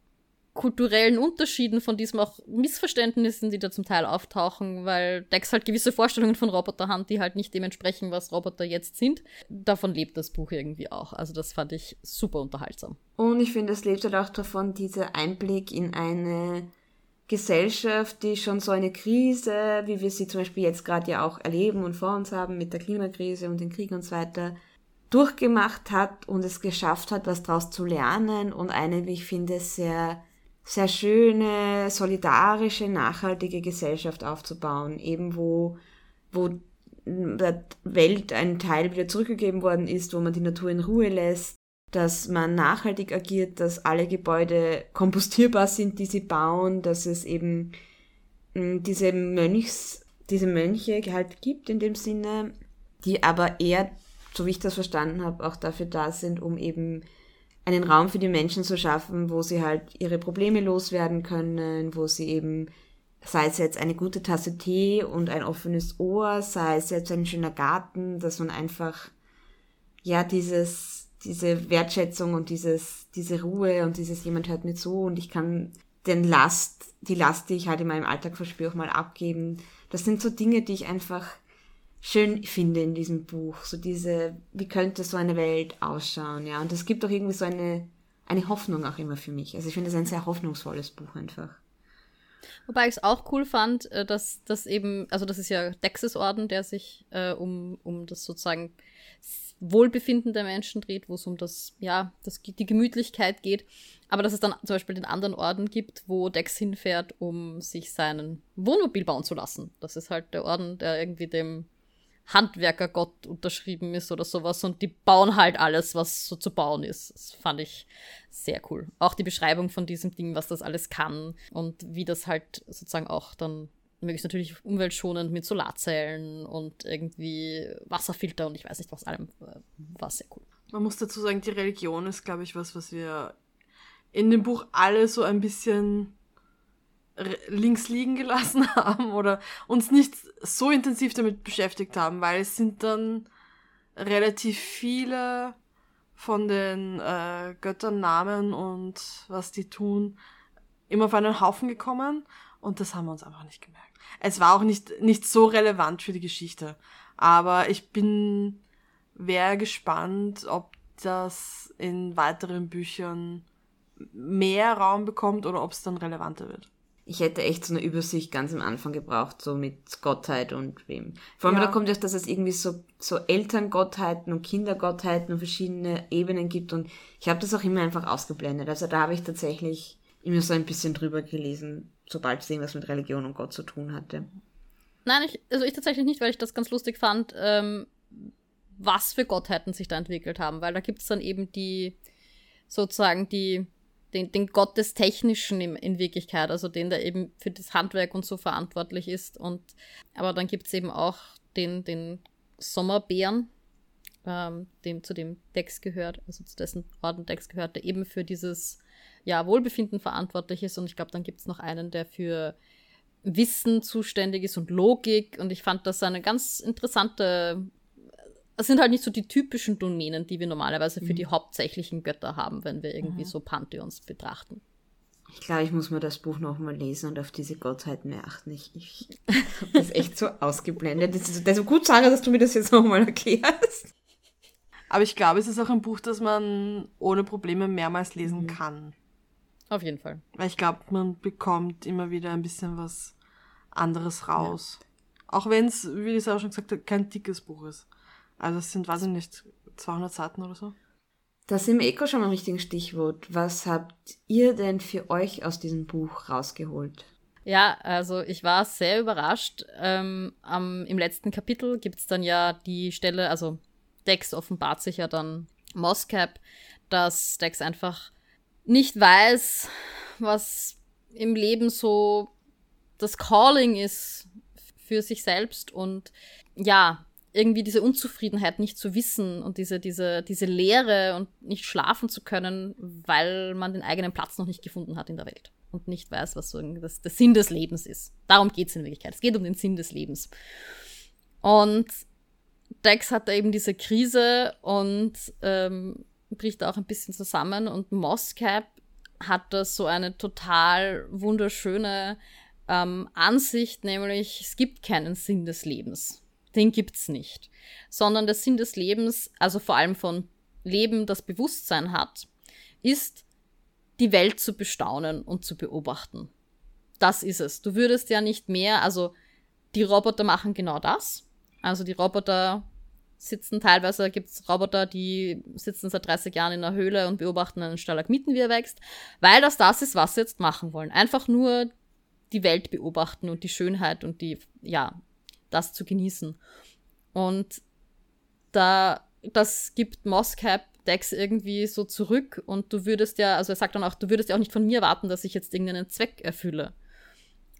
kulturellen Unterschieden, von diesem auch Missverständnissen, die da zum Teil auftauchen, weil Dex halt gewisse Vorstellungen von Roboter hat, die halt nicht dementsprechend, was Roboter jetzt sind. Davon lebt das Buch irgendwie auch. Also das fand ich super unterhaltsam. Und ich finde, es lebt halt auch davon, dieser Einblick in eine Gesellschaft, die schon so eine Krise, wie wir sie zum Beispiel jetzt gerade ja auch erleben und vor uns haben mit der Klimakrise und den Kriegen und so weiter, durchgemacht hat und es geschafft hat, was daraus zu lernen und eine, wie ich finde, sehr, sehr schöne, solidarische, nachhaltige Gesellschaft aufzubauen, eben wo, wo der Welt ein Teil wieder zurückgegeben worden ist, wo man die Natur in Ruhe lässt, dass man nachhaltig agiert, dass alle Gebäude kompostierbar sind, die sie bauen, dass es eben hm, diese Mönchs, diese Mönche halt gibt in dem Sinne, die aber eher so wie ich das verstanden habe, auch dafür da sind, um eben einen Raum für die Menschen zu schaffen, wo sie halt ihre Probleme loswerden können, wo sie eben, sei es jetzt eine gute Tasse Tee und ein offenes Ohr, sei es jetzt ein schöner Garten, dass man einfach, ja, dieses, diese Wertschätzung und dieses, diese Ruhe und dieses jemand hört mir zu und ich kann den Last, die Last, die ich halt in meinem Alltag verspüre, auch mal abgeben. Das sind so Dinge, die ich einfach schön finde in diesem Buch. So diese, wie könnte so eine Welt ausschauen, ja. Und es gibt auch irgendwie so eine, eine Hoffnung auch immer für mich. Also ich finde es ein sehr hoffnungsvolles Buch einfach. Wobei ich es auch cool fand, äh, dass das eben, also das ist ja Dexes Orden, der sich äh, um, um das sozusagen Wohlbefinden der Menschen dreht, wo es um das, ja, das, die Gemütlichkeit geht. Aber dass es dann zum Beispiel den anderen Orden gibt, wo Dex hinfährt, um sich seinen Wohnmobil bauen zu lassen. Das ist halt der Orden, der irgendwie dem Handwerkergott unterschrieben ist oder sowas und die bauen halt alles, was so zu bauen ist. Das fand ich sehr cool. Auch die Beschreibung von diesem Ding, was das alles kann und wie das halt sozusagen auch dann möglichst natürlich umweltschonend mit Solarzellen und irgendwie Wasserfilter und ich weiß nicht was allem, äh, war sehr cool. Man muss dazu sagen, die Religion ist, glaube ich, was, was wir in dem Buch alle so ein bisschen links liegen gelassen haben oder uns nicht so intensiv damit beschäftigt haben, weil es sind dann relativ viele von den äh, Götternamen und was die tun immer auf einen Haufen gekommen und das haben wir uns einfach nicht gemerkt. Es war auch nicht, nicht so relevant für die Geschichte, aber ich bin, wäre gespannt, ob das in weiteren Büchern mehr Raum bekommt oder ob es dann relevanter wird. Ich hätte echt so eine Übersicht ganz am Anfang gebraucht, so mit Gottheit und wem. Vor allem, Ja. da kommt ja, dass es irgendwie so, so Elterngottheiten und Kindergottheiten und verschiedene Ebenen gibt und ich habe das auch immer einfach ausgeblendet. Also da habe ich tatsächlich immer so ein bisschen drüber gelesen, sobald es irgendwas mit Religion und Gott zu tun hatte. Nein, ich, also ich tatsächlich nicht, weil ich das ganz lustig fand, ähm, was für Gottheiten sich da entwickelt haben, weil da gibt es dann eben die, sozusagen die, den, den Gott des Technischen in, in Wirklichkeit, also den, der eben für das Handwerk und so verantwortlich ist. Und aber dann gibt es eben auch den, den Sommerbären, ähm, dem zu dem Dex gehört, also zu dessen Orden Dex gehört, der eben für dieses ja, Wohlbefinden verantwortlich ist. Und ich glaube, dann gibt es noch einen, der für Wissen zuständig ist und Logik. Und ich fand das eine ganz interessante. Es sind halt nicht so die typischen Domänen, die wir normalerweise für die hauptsächlichen Götter haben, wenn wir irgendwie so Pantheons betrachten. Ich glaube, ich muss mir das Buch nochmal lesen und auf diese Gottheiten mehr achten. Ich, ich habe das echt so ausgeblendet. Das ist, das ist gut, Sarah, dass du mir das jetzt nochmal erklärst. Aber ich glaube, es ist auch ein Buch, das man ohne Probleme mehrmals lesen kann. Auf jeden Fall. Weil ich glaube, man bekommt immer wieder ein bisschen was anderes raus. Auch wenn es, wie ich es auch schon gesagt habe, kein dickes Buch ist. Also es sind, weiß ich nicht, 200 Seiten oder so. Da sind wir Eko schon am richtigen Stichwort. Was habt ihr denn für euch aus diesem Buch rausgeholt? Ja, also ich war sehr überrascht. Ähm, am, Im letzten Kapitel gibt es dann ja die Stelle, also Dex offenbart sich ja dann Moscap, dass Dex einfach nicht weiß, was im Leben so das Calling ist für sich selbst und ja, irgendwie diese Unzufriedenheit nicht zu wissen und diese, diese, diese Leere und nicht schlafen zu können, weil man den eigenen Platz noch nicht gefunden hat in der Welt und nicht weiß, was so das, der Sinn des Lebens ist. Darum geht es in Wirklichkeit. Es geht um den Sinn des Lebens. Und Dex hat da eben diese Krise und ähm, bricht auch ein bisschen zusammen und Moscap hat da so eine total wunderschöne ähm, Ansicht, nämlich es gibt keinen Sinn des Lebens. Den gibt's nicht. Sondern der Sinn des Lebens, also vor allem von Leben, das Bewusstsein hat, ist, die Welt zu bestaunen und zu beobachten. Das ist es. Du würdest ja nicht mehr, also die Roboter machen genau das. Also die Roboter sitzen teilweise, gibt es Roboter, die sitzen seit 30 Jahren in einer Höhle und beobachten einen Stalagmiten, wie er wächst, weil das das ist, was sie jetzt machen wollen. Einfach nur die Welt beobachten und die Schönheit und die, ja, das zu genießen. Und da, das gibt Moscap Dex irgendwie so zurück und du würdest ja, also er sagt dann auch, du würdest ja auch nicht von mir erwarten, dass ich jetzt irgendeinen Zweck erfülle.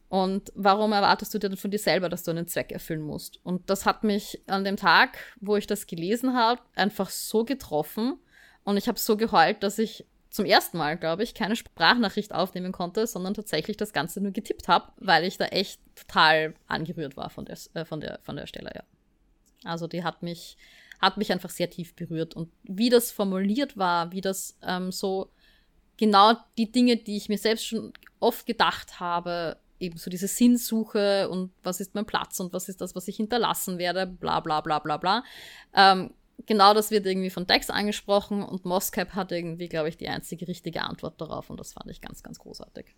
Und warum erwartest du dir denn von dir selber, dass du einen Zweck erfüllen musst? Und das hat mich an dem Tag, wo ich das gelesen habe, einfach so getroffen. Und ich habe so geheult, dass ich zum ersten Mal, glaube ich, keine Sprachnachricht aufnehmen konnte, sondern tatsächlich das Ganze nur getippt habe, weil ich da echt total angerührt war von der, äh, von der, von der Stelle, ja. Also die hat mich, hat mich einfach sehr tief berührt. Und wie das formuliert war, wie das ähm, so genau die Dinge, die ich mir selbst schon oft gedacht habe, eben so diese Sinnsuche und was ist mein Platz und was ist das, was ich hinterlassen werde, bla bla bla bla bla. Ähm, genau das wird irgendwie von Dex angesprochen und Moscap hat irgendwie, glaube ich, die einzige richtige Antwort darauf und das fand ich ganz, ganz großartig.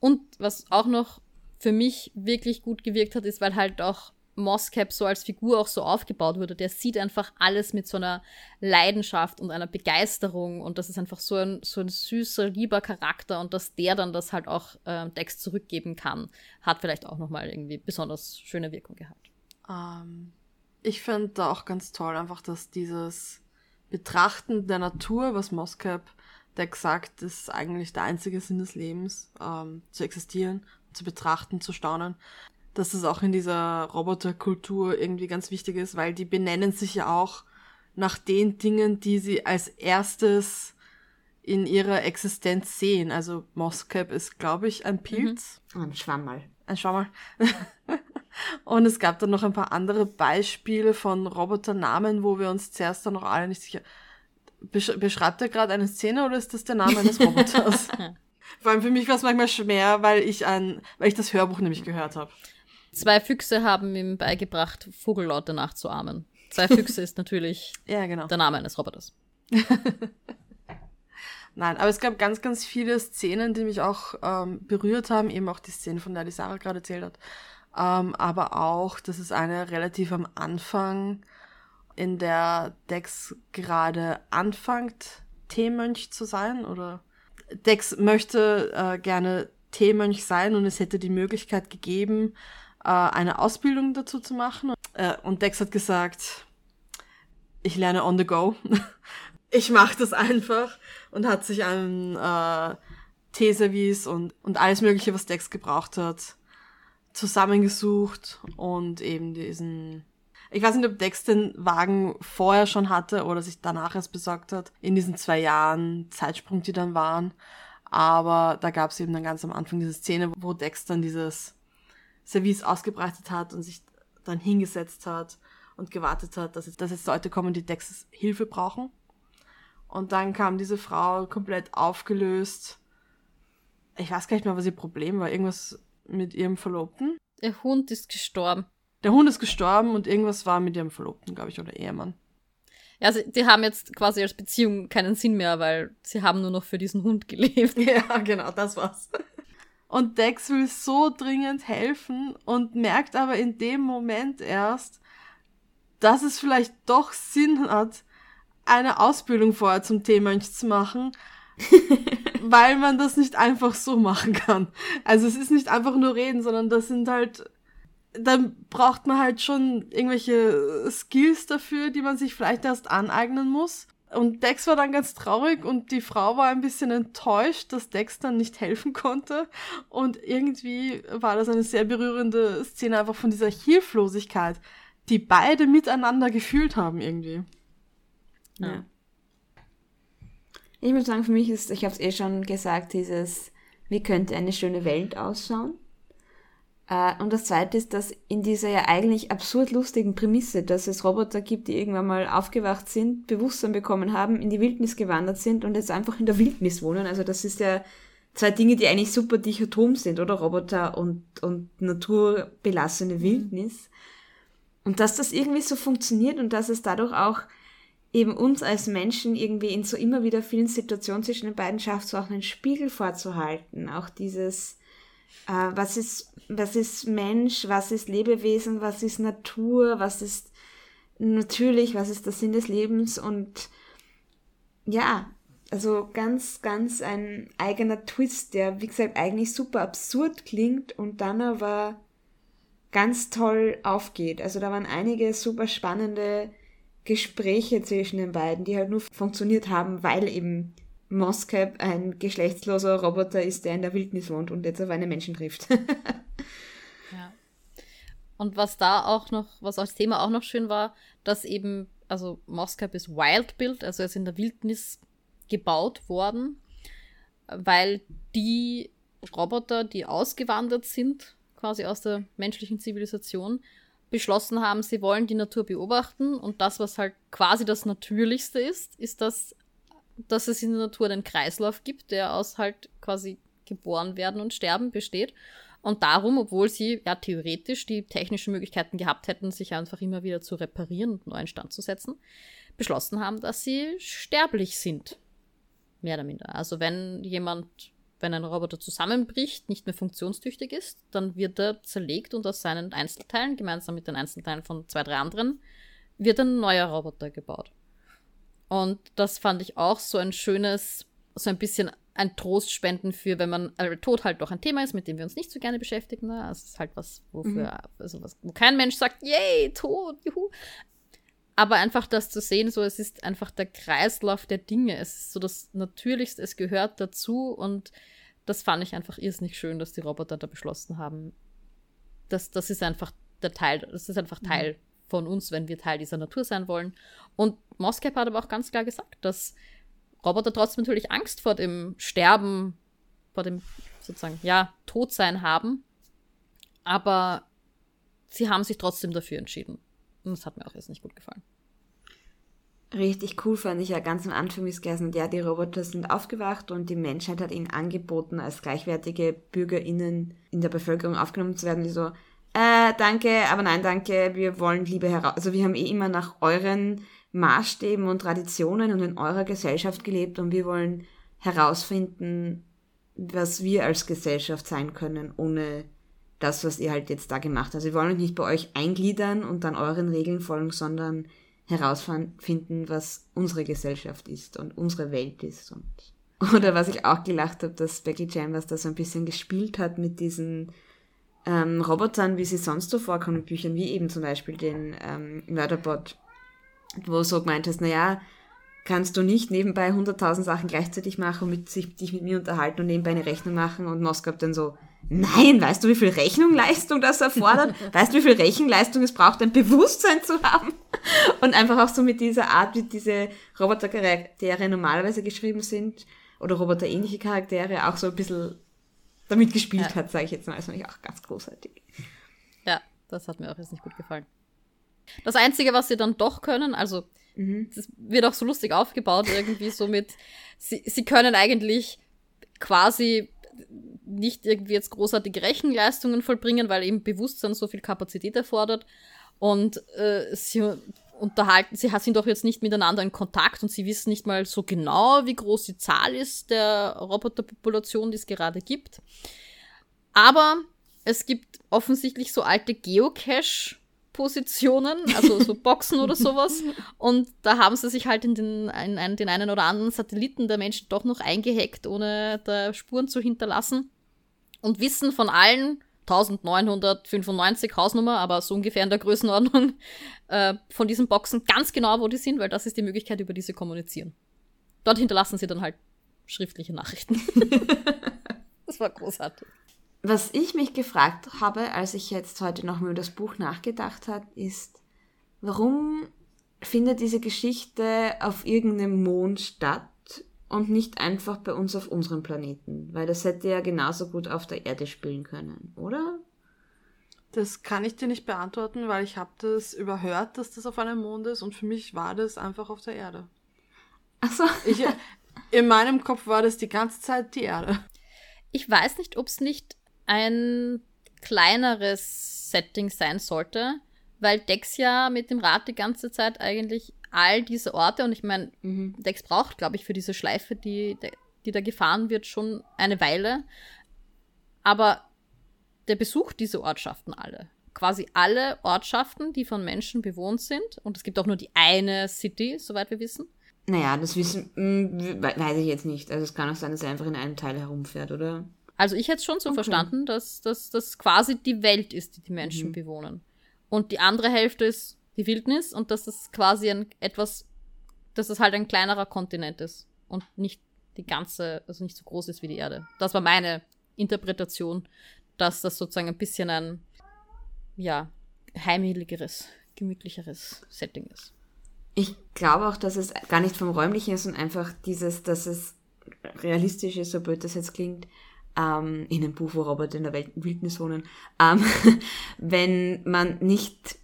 Und was auch noch für mich wirklich gut gewirkt hat, ist, weil halt auch Moscap so als Figur auch so aufgebaut wurde. Der sieht einfach alles mit so einer Leidenschaft und einer Begeisterung und das ist einfach so ein, so ein süßer, lieber Charakter und dass der dann das halt auch ähm, Dex zurückgeben kann, hat vielleicht auch nochmal irgendwie besonders schöne Wirkung gehabt. Ähm, ich finde da auch ganz toll einfach, dass dieses Betrachten der Natur, was Moscap der gesagt, ist eigentlich der einzige Sinn des Lebens, ähm, zu existieren, zu betrachten, zu staunen. Dass es auch in dieser Roboterkultur irgendwie ganz wichtig ist, weil die benennen sich ja auch nach den Dingen, die sie als erstes in ihrer Existenz sehen. Also Moscap ist, glaube ich, ein Pilz. Ein Schwammerl. Ein Schwammerl. Und es gab dann noch ein paar andere Beispiele von Roboternamen, wo wir uns zuerst dann noch alle nicht sicher. Besch beschreibt er gerade eine Szene oder ist das der Name eines Roboters? Vor allem für mich war es manchmal schwer, weil ich ein, weil ich das Hörbuch nämlich gehört habe. Zwei Füchse haben ihm beigebracht, Vogellaute nachzuahmen. Zwei Füchse ist natürlich Ja, genau. der Name eines Roboters. Nein, aber es gab ganz, ganz viele Szenen, die mich auch ähm, berührt haben, eben auch die Szene, von der die Sarah gerade erzählt hat. Ähm, aber auch, das ist eine relativ am Anfang, in der Dex gerade anfängt, Teemönch zu sein oder Dex möchte äh, gerne Teemönch sein und es hätte die Möglichkeit gegeben, äh, eine Ausbildung dazu zu machen. Äh, und Dex hat gesagt, ich lerne on the go. ich mache das einfach und hat sich einen äh, Teeservice und, und alles mögliche, was Dex gebraucht hat, zusammengesucht und eben diesen ich weiß nicht, ob Dex den Wagen vorher schon hatte oder sich danach erst besorgt hat, in diesen zwei Jahren Zeitsprung, die dann waren. Aber da gab es eben dann ganz am Anfang diese Szene, wo Dex dann dieses Service ausgebreitet hat und sich dann hingesetzt hat und gewartet hat, dass, dass jetzt Leute kommen, die Dex Hilfe brauchen. Und dann kam diese Frau komplett aufgelöst. Ich weiß gar nicht mehr, was ihr Problem war. Irgendwas mit ihrem Verlobten. Der Hund ist gestorben. Der Hund ist gestorben und irgendwas war mit ihrem Verlobten, glaube ich, oder Ehemann. Ja, sie, die haben jetzt quasi als Beziehung keinen Sinn mehr, weil sie haben nur noch für diesen Hund gelebt. Ja, genau, das war's. Und Dex will so dringend helfen und merkt aber in dem Moment erst, dass es vielleicht doch Sinn hat, eine Ausbildung vorher zum Teemönch zu machen, weil man das nicht einfach so machen kann. Also es ist nicht einfach nur reden, sondern das sind halt dann braucht man halt schon irgendwelche Skills dafür, die man sich vielleicht erst aneignen muss. Und Dex war dann ganz traurig und die Frau war ein bisschen enttäuscht, dass Dex dann nicht helfen konnte. Und irgendwie war das eine sehr berührende Szene einfach von dieser Hilflosigkeit, die beide miteinander gefühlt haben irgendwie. Ja. Ich muss sagen, für mich ist, ich habe es eh schon gesagt, dieses, wie könnte eine schöne Welt ausschauen? Äh, und das zweite ist, dass in dieser ja eigentlich absurd lustigen Prämisse, dass es Roboter gibt, die irgendwann mal aufgewacht sind, Bewusstsein bekommen haben, in die Wildnis gewandert sind und jetzt einfach in der Wildnis wohnen. Also das ist ja zwei Dinge, die eigentlich super dichotom sind, oder? Roboter und, und naturbelassene Wildnis. Und dass das irgendwie so funktioniert und dass es dadurch auch eben uns als Menschen irgendwie in so immer wieder vielen Situationen zwischen den beiden schafft, so auch einen Spiegel vorzuhalten. Auch dieses, äh, was ist, was ist Mensch, was ist Lebewesen, was ist Natur, was ist natürlich, was ist der Sinn des Lebens und ja, also ganz, ganz ein eigener Twist, der, wie gesagt, eigentlich super absurd klingt und dann aber ganz toll aufgeht. Also da waren einige super spannende Gespräche zwischen den beiden, die halt nur funktioniert haben, weil eben Moscap ein geschlechtsloser Roboter ist, der in der Wildnis wohnt und jetzt auf einen Menschen trifft. ja. Und was da auch noch, was als Thema auch noch schön war, dass eben, also Moscap ist Wild Build, also er ist in der Wildnis gebaut worden, weil die Roboter, die ausgewandert sind, quasi aus der menschlichen Zivilisation, beschlossen haben, sie wollen die Natur beobachten und das, was halt quasi das Natürlichste ist, ist, dass dass es in der Natur einen Kreislauf gibt, der aus halt quasi geboren werden und sterben besteht. Und darum, obwohl sie ja theoretisch die technischen Möglichkeiten gehabt hätten, sich einfach immer wieder zu reparieren und neu instand zu setzen, beschlossen haben, dass sie sterblich sind. Mehr oder minder. Also wenn jemand, wenn ein Roboter zusammenbricht, nicht mehr funktionstüchtig ist, dann wird er zerlegt und aus seinen Einzelteilen, gemeinsam mit den Einzelteilen von zwei, drei anderen, wird ein neuer Roboter gebaut. Und das fand ich auch so ein schönes, so ein bisschen ein Trostspenden für, wenn man, also Tod halt doch ein Thema ist, mit dem wir uns nicht so gerne beschäftigen. Ne? Es ist halt was, wofür, mhm. also was, wo kein Mensch sagt, yay, Tod, juhu. Aber einfach das zu sehen, so, es ist einfach der Kreislauf der Dinge. Es ist so das Natürlichste, es gehört dazu und das fand ich einfach irrsinnig schön, dass die Roboter da beschlossen haben. Das, das ist einfach der Teil, das ist einfach mhm. Teil mhm von uns, wenn wir Teil dieser Natur sein wollen. Und Moscap hat aber auch ganz klar gesagt, dass Roboter trotzdem natürlich Angst vor dem Sterben, vor dem sozusagen, ja, Todsein haben. Aber sie haben sich trotzdem dafür entschieden. Und das hat mir auch jetzt nicht gut gefallen. Richtig cool fand ich ja ganz am Anfang, wie es ja, die Roboter sind aufgewacht und die Menschheit hat ihnen angeboten, als gleichwertige BürgerInnen in der Bevölkerung aufgenommen zu werden. Die so, äh, danke, aber nein, danke, wir wollen lieber heraus. Also wir haben eh immer nach euren Maßstäben und Traditionen und in eurer Gesellschaft gelebt und wir wollen herausfinden, was wir als Gesellschaft sein können, ohne das, was ihr halt jetzt da gemacht habt. Also wir wollen euch nicht bei euch eingliedern und dann euren Regeln folgen, sondern herausfinden, was unsere Gesellschaft ist und unsere Welt ist. Und oder was ich auch gelacht habe, dass Becky Chambers da so ein bisschen gespielt hat mit diesen ähm, Robotern, wie sie sonst so vorkommen in Büchern, wie eben zum Beispiel den ähm, Murderbot, wo so gemeint hast, naja, kannst du nicht nebenbei 100.000 Sachen gleichzeitig machen und mit, sich, dich mit mir unterhalten und nebenbei eine Rechnung machen und Moskau dann so, nein, weißt du, wie viel Rechnungleistung das erfordert? weißt du, wie viel Rechenleistung es braucht, ein Bewusstsein zu haben? Und einfach auch so mit dieser Art, wie diese Robotercharaktere normalerweise geschrieben sind, oder roboterähnliche Charaktere, auch so ein bisschen damit gespielt ja. hat, sage ich jetzt mal. Das fand ich auch ganz großartig. Ja, das hat mir auch jetzt nicht gut gefallen. Das Einzige, was sie dann doch können, also mhm. das wird auch so lustig aufgebaut, irgendwie so mit, sie, sie können eigentlich quasi nicht irgendwie jetzt großartige Rechenleistungen vollbringen, weil eben Bewusstsein so viel Kapazität erfordert. Und äh, sie unterhalten, sie sind doch jetzt nicht miteinander in Kontakt und sie wissen nicht mal so genau, wie groß die Zahl ist der Roboterpopulation, die es gerade gibt. Aber es gibt offensichtlich so alte Geocache Positionen, also so Boxen oder sowas. Und da haben sie sich halt in den, in, in den einen oder anderen Satelliten der Menschen doch noch eingehackt, ohne da Spuren zu hinterlassen. Und wissen von allen 1995 Hausnummer, aber so ungefähr in der Größenordnung äh, von diesen Boxen ganz genau, wo die sind, weil das ist die Möglichkeit, über die sie kommunizieren. Dort hinterlassen sie dann halt schriftliche Nachrichten. das war großartig. Was ich mich gefragt habe, als ich jetzt heute nochmal über das Buch nachgedacht habe, ist, warum findet diese Geschichte auf irgendeinem Mond statt und nicht einfach bei uns auf unserem Planeten? Weil das hätte ja genauso gut auf der Erde spielen können, oder? Das kann ich dir nicht beantworten, weil ich habe das überhört, dass das auf einem Mond ist und für mich war das einfach auf der Erde. Ach so. Ich, in meinem Kopf war das die ganze Zeit die Erde. Ich weiß nicht, ob es nicht ein kleineres Setting sein sollte, weil Dex ja mit dem Rad die ganze Zeit eigentlich all diese Orte und ich meine, mhm. Dex braucht, glaube ich, für diese Schleife, die, die da gefahren wird, schon eine Weile. Aber der besucht diese Ortschaften alle. Quasi alle Ortschaften, die von Menschen bewohnt sind. Und es gibt auch nur die eine City, soweit wir wissen. Naja, das wissen, hm, weiß ich jetzt nicht. Also es kann auch sein, dass er einfach in einem Teil herumfährt, oder? Also ich hätte es schon so okay. verstanden, dass das quasi die Welt ist, die die Menschen mhm. bewohnen. Und die andere Hälfte ist die Wildnis und dass das quasi ein etwas, dass es halt ein kleinerer Kontinent ist und nicht die ganze, also nicht so groß ist wie die Erde. Das war meine Interpretation, dass das sozusagen ein bisschen ein, ja, heimeligeres, gemütlicheres Setting ist. Ich glaube auch, dass es gar nicht vom Räumlichen ist und einfach dieses, dass es realistisch ist, so blöd das jetzt klingt, ähm, in einem Buch, wo Roboter in der Wildnis wohnen, ähm, wenn man nicht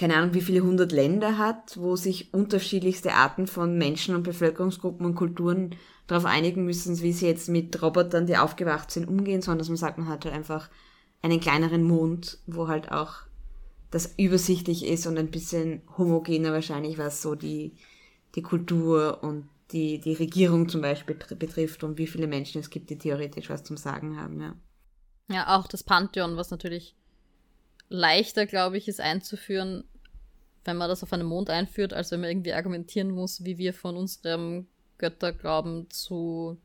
keine Ahnung, wie viele hundert Länder hat, wo sich unterschiedlichste Arten von Menschen und Bevölkerungsgruppen und Kulturen darauf einigen müssen, wie sie jetzt mit Robotern, die aufgewacht sind, umgehen, sondern dass man sagt, man hat halt einfach einen kleineren Mond, wo halt auch das übersichtlich ist und ein bisschen homogener wahrscheinlich, was so die, die Kultur und die, die Regierung zum Beispiel betrifft und wie viele Menschen es gibt, die theoretisch was zum Sagen haben, ja. Ja, auch das Pantheon, was natürlich leichter, glaube ich, ist einzuführen, wenn man das auf einem Mond einführt, als wenn man irgendwie argumentieren muss, wie wir von unserem Götterglauben zu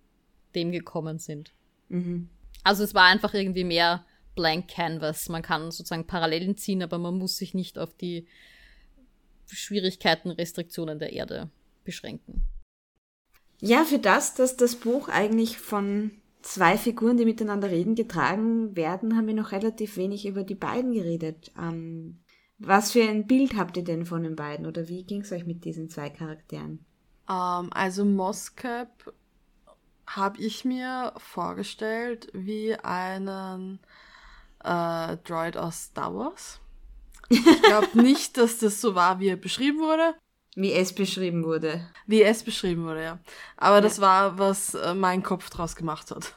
dem gekommen sind. Mhm. Also es war einfach irgendwie mehr Blank Canvas. Man kann sozusagen Parallelen ziehen, aber man muss sich nicht auf die Schwierigkeiten, Restriktionen der Erde beschränken. Ja, für das, dass das Buch eigentlich von zwei Figuren, die miteinander reden, getragen werden, haben wir noch relativ wenig über die beiden geredet. Ähm, was für ein Bild habt ihr denn von den beiden oder wie ging es euch mit diesen zwei Charakteren? Um, ähm, also Moskep habe ich mir vorgestellt wie einen äh, Droid aus Star Wars. Ich glaube nicht, dass das so war, wie er beschrieben wurde. Wie es beschrieben wurde. Wie es beschrieben wurde, ja. Aber ja. das war, was äh, mein Kopf draus gemacht hat.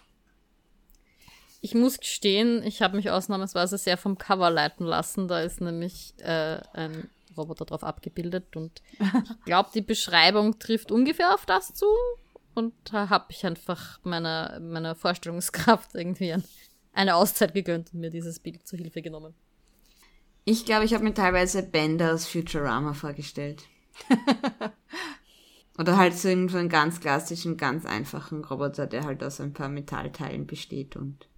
Ich muss gestehen, ich habe mich ausnahmsweise sehr vom Cover leiten lassen. Da ist nämlich äh, ein Roboter drauf abgebildet und ich glaube, die Beschreibung trifft ungefähr auf das zu. und da habe ich einfach meiner, meiner Vorstellungskraft irgendwie eine Auszeit gegönnt und mir dieses Bild zu Hilfe genommen. Ich glaube, ich habe mir teilweise Bender aus Futurama vorgestellt. Oder halt so einen ganz klassischen, ganz einfachen Roboter, der halt aus ein paar Metallteilen besteht und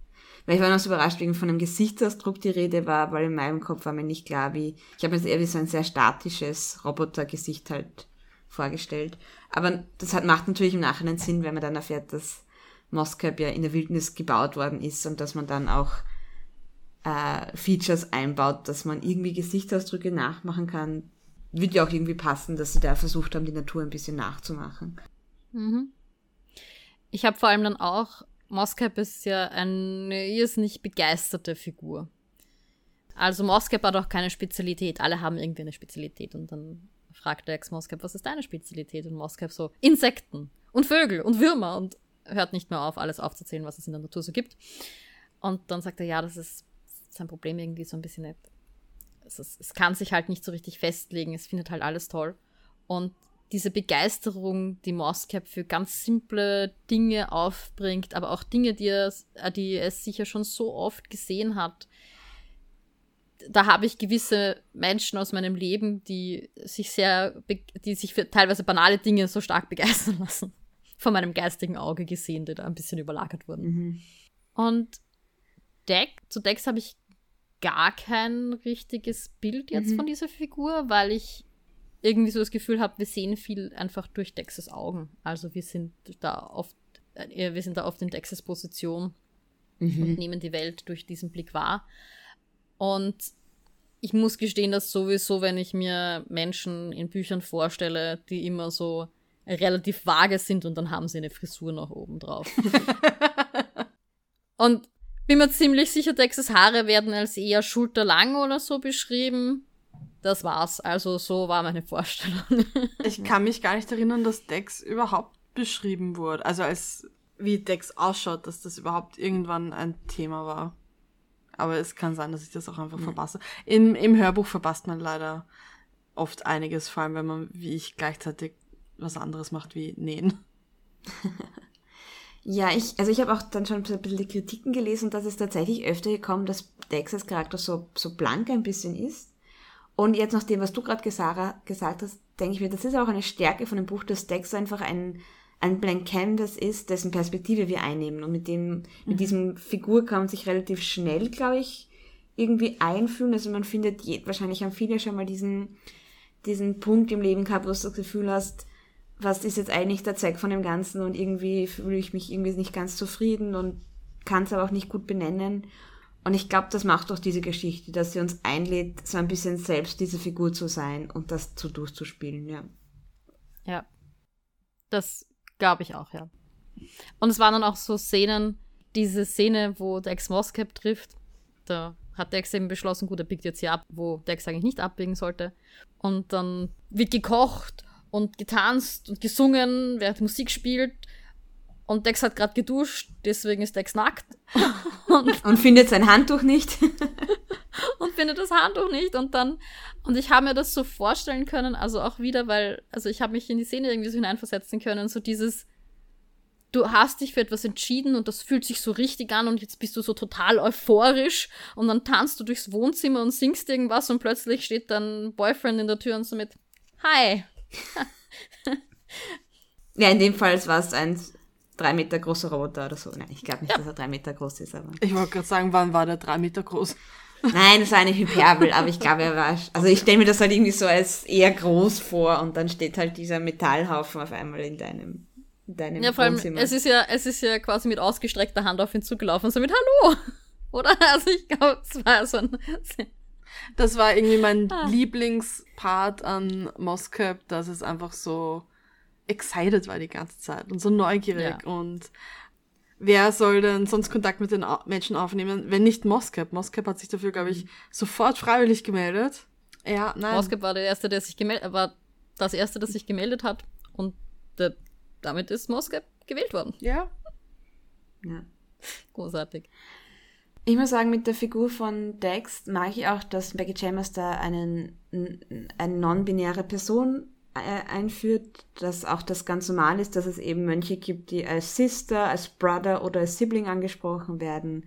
weil ich war noch so überrascht, wegen von einem Gesichtsausdruck die Rede war, weil in meinem Kopf war mir nicht klar, wie, ich habe mir das eher wie so ein sehr statisches Robotergesicht halt vorgestellt. Aber das hat, macht natürlich im Nachhinein Sinn, wenn man dann erfährt, dass Moscap ja in der Wildnis gebaut worden ist und dass man dann auch äh, Features einbaut, dass man irgendwie Gesichtsausdrücke nachmachen kann. Würde ja auch irgendwie passen, dass sie da versucht haben, die Natur ein bisschen nachzumachen. Mhm. Ich habe vor allem dann auch, Moscap ist ja eine irrsinnig begeisterte Figur. Also Moscap hat auch keine Spezialität. Alle haben irgendwie eine Spezialität. Und dann fragt der Ex-Moscap, was ist deine Spezialität? Und Moscap so, Insekten und Vögel und Würmer und hört nicht mehr auf, alles aufzuzählen, was es in der Natur so gibt. Und dann sagt er, ja, das ist sein Problem irgendwie so ein bisschen. Es, ist, es kann sich halt nicht so richtig festlegen, es findet halt alles toll. Und diese Begeisterung, die Moscap für ganz simple Dinge aufbringt, aber auch Dinge, die er, die er sicher schon so oft gesehen hat, da habe ich gewisse Menschen aus meinem Leben, die sich sehr, die sich für teilweise banale Dinge so stark begeistern lassen. Von meinem geistigen Auge gesehen, die da ein bisschen überlagert wurden. Mhm. Und Deck, zu Dex habe ich gar kein richtiges Bild jetzt mhm. von dieser Figur, weil ich irgendwie so das Gefühl habe, wir sehen viel einfach durch Dexes Augen. Also wir sind da oft, äh, wir sind da oft in Dexes Position mhm. und nehmen die Welt durch diesen Blick wahr. Und ich muss gestehen, dass sowieso, wenn ich mir Menschen in Büchern vorstelle, die immer so relativ vage sind und dann haben sie eine Frisur noch oben drauf. und bin mir ziemlich sicher, Dexes Haare werden als eher schulterlang oder so beschrieben. Das war's. Also so war meine Vorstellung. ich kann mich gar nicht erinnern, dass Dex überhaupt beschrieben wurde. Also als wie Dex ausschaut, dass das überhaupt irgendwann ein Thema war. Aber es kann sein, dass ich das auch einfach mhm. verpasse. Im, Im Hörbuch verpasst man leider oft einiges, vor allem wenn man, wie ich, gleichzeitig was anderes macht wie nähen. ja, ich, also ich habe auch dann schon ein bisschen die Kritiken gelesen, dass es tatsächlich öfter gekommen, dass Dexes Charakter so, so blank ein bisschen ist. Und jetzt nach dem, was du gerade gesagt hast, denke ich mir, das ist auch eine Stärke von dem Buch, dass Dex einfach ein, ein Blank Canvas ist, dessen Perspektive wir einnehmen. Und mit dem, mhm. mit diesem Figur kann man sich relativ schnell, glaube ich, irgendwie einfühlen. Also man findet, je, wahrscheinlich haben viele schon mal diesen, diesen Punkt im Leben gehabt, wo du das Gefühl hast, was ist jetzt eigentlich der Zweck von dem Ganzen und irgendwie fühle ich mich irgendwie nicht ganz zufrieden und kann es aber auch nicht gut benennen. Und ich glaube, das macht doch diese Geschichte, dass sie uns einlädt, so ein bisschen selbst diese Figur zu sein und das zu durchzuspielen, ja. Ja. Das Glaube ich auch, ja. Und es waren dann auch so Szenen, diese Szene, wo Dex Moscap trifft, da hat Dex eben beschlossen, gut, er biegt jetzt hier ab, wo Dex eigentlich nicht abbiegen sollte. Und dann wird gekocht und getanzt und gesungen, während Musik spielt. Und Dex hat gerade geduscht, deswegen ist Dex nackt. und, und findet sein Handtuch nicht. und findet das Handtuch nicht. Und dann, und ich habe mir das so vorstellen können, also auch wieder, weil, also ich habe mich in die Szene irgendwie so hineinversetzen können, so dieses, du hast dich für etwas entschieden und das fühlt sich so richtig an und jetzt bist du so total euphorisch und dann tanzt du durchs Wohnzimmer und singst irgendwas und plötzlich steht dein Boyfriend in der Tür und so mit Hi. ja, in dem Fall war es ein drei Meter großer Roboter oder so. Nein, ich glaube nicht, ja. dass er drei Meter groß ist. Aber. Ich wollte gerade sagen, wann war der drei Meter groß? Nein, das war eine Hyperbel, aber ich glaube, er war. Also ich stelle mir das halt irgendwie so als eher groß vor und dann steht halt dieser Metallhaufen auf einmal in deinem, in deinem Ja, vor allem, Wohnzimmer. es ist ja, es ist ja quasi mit ausgestreckter Hand auf ihn zugelaufen, so mit Hallo! Oder? Also ich glaube, es war so ein. Das war irgendwie mein ah. Lieblingspart an Moscap, dass es einfach so excited war die ganze Zeit und so neugierig ja. und wer soll denn sonst Kontakt mit den Menschen aufnehmen, wenn nicht Moscap? Moscap hat sich dafür, glaube ich, sofort freiwillig gemeldet. Ja, nein. Moscap war der Erste, der sich gemeldet war das Erste, das sich gemeldet hat und der, damit ist Moscap gewählt worden. Ja. Ja. Großartig. Ich muss sagen, mit der Figur von Dex mag ich auch, dass Becky Chambers da einen, eine non-binäre Person einführt, dass auch das ganz normal ist, dass es eben Mönche gibt, die als Sister, als Brother oder als Sibling angesprochen werden.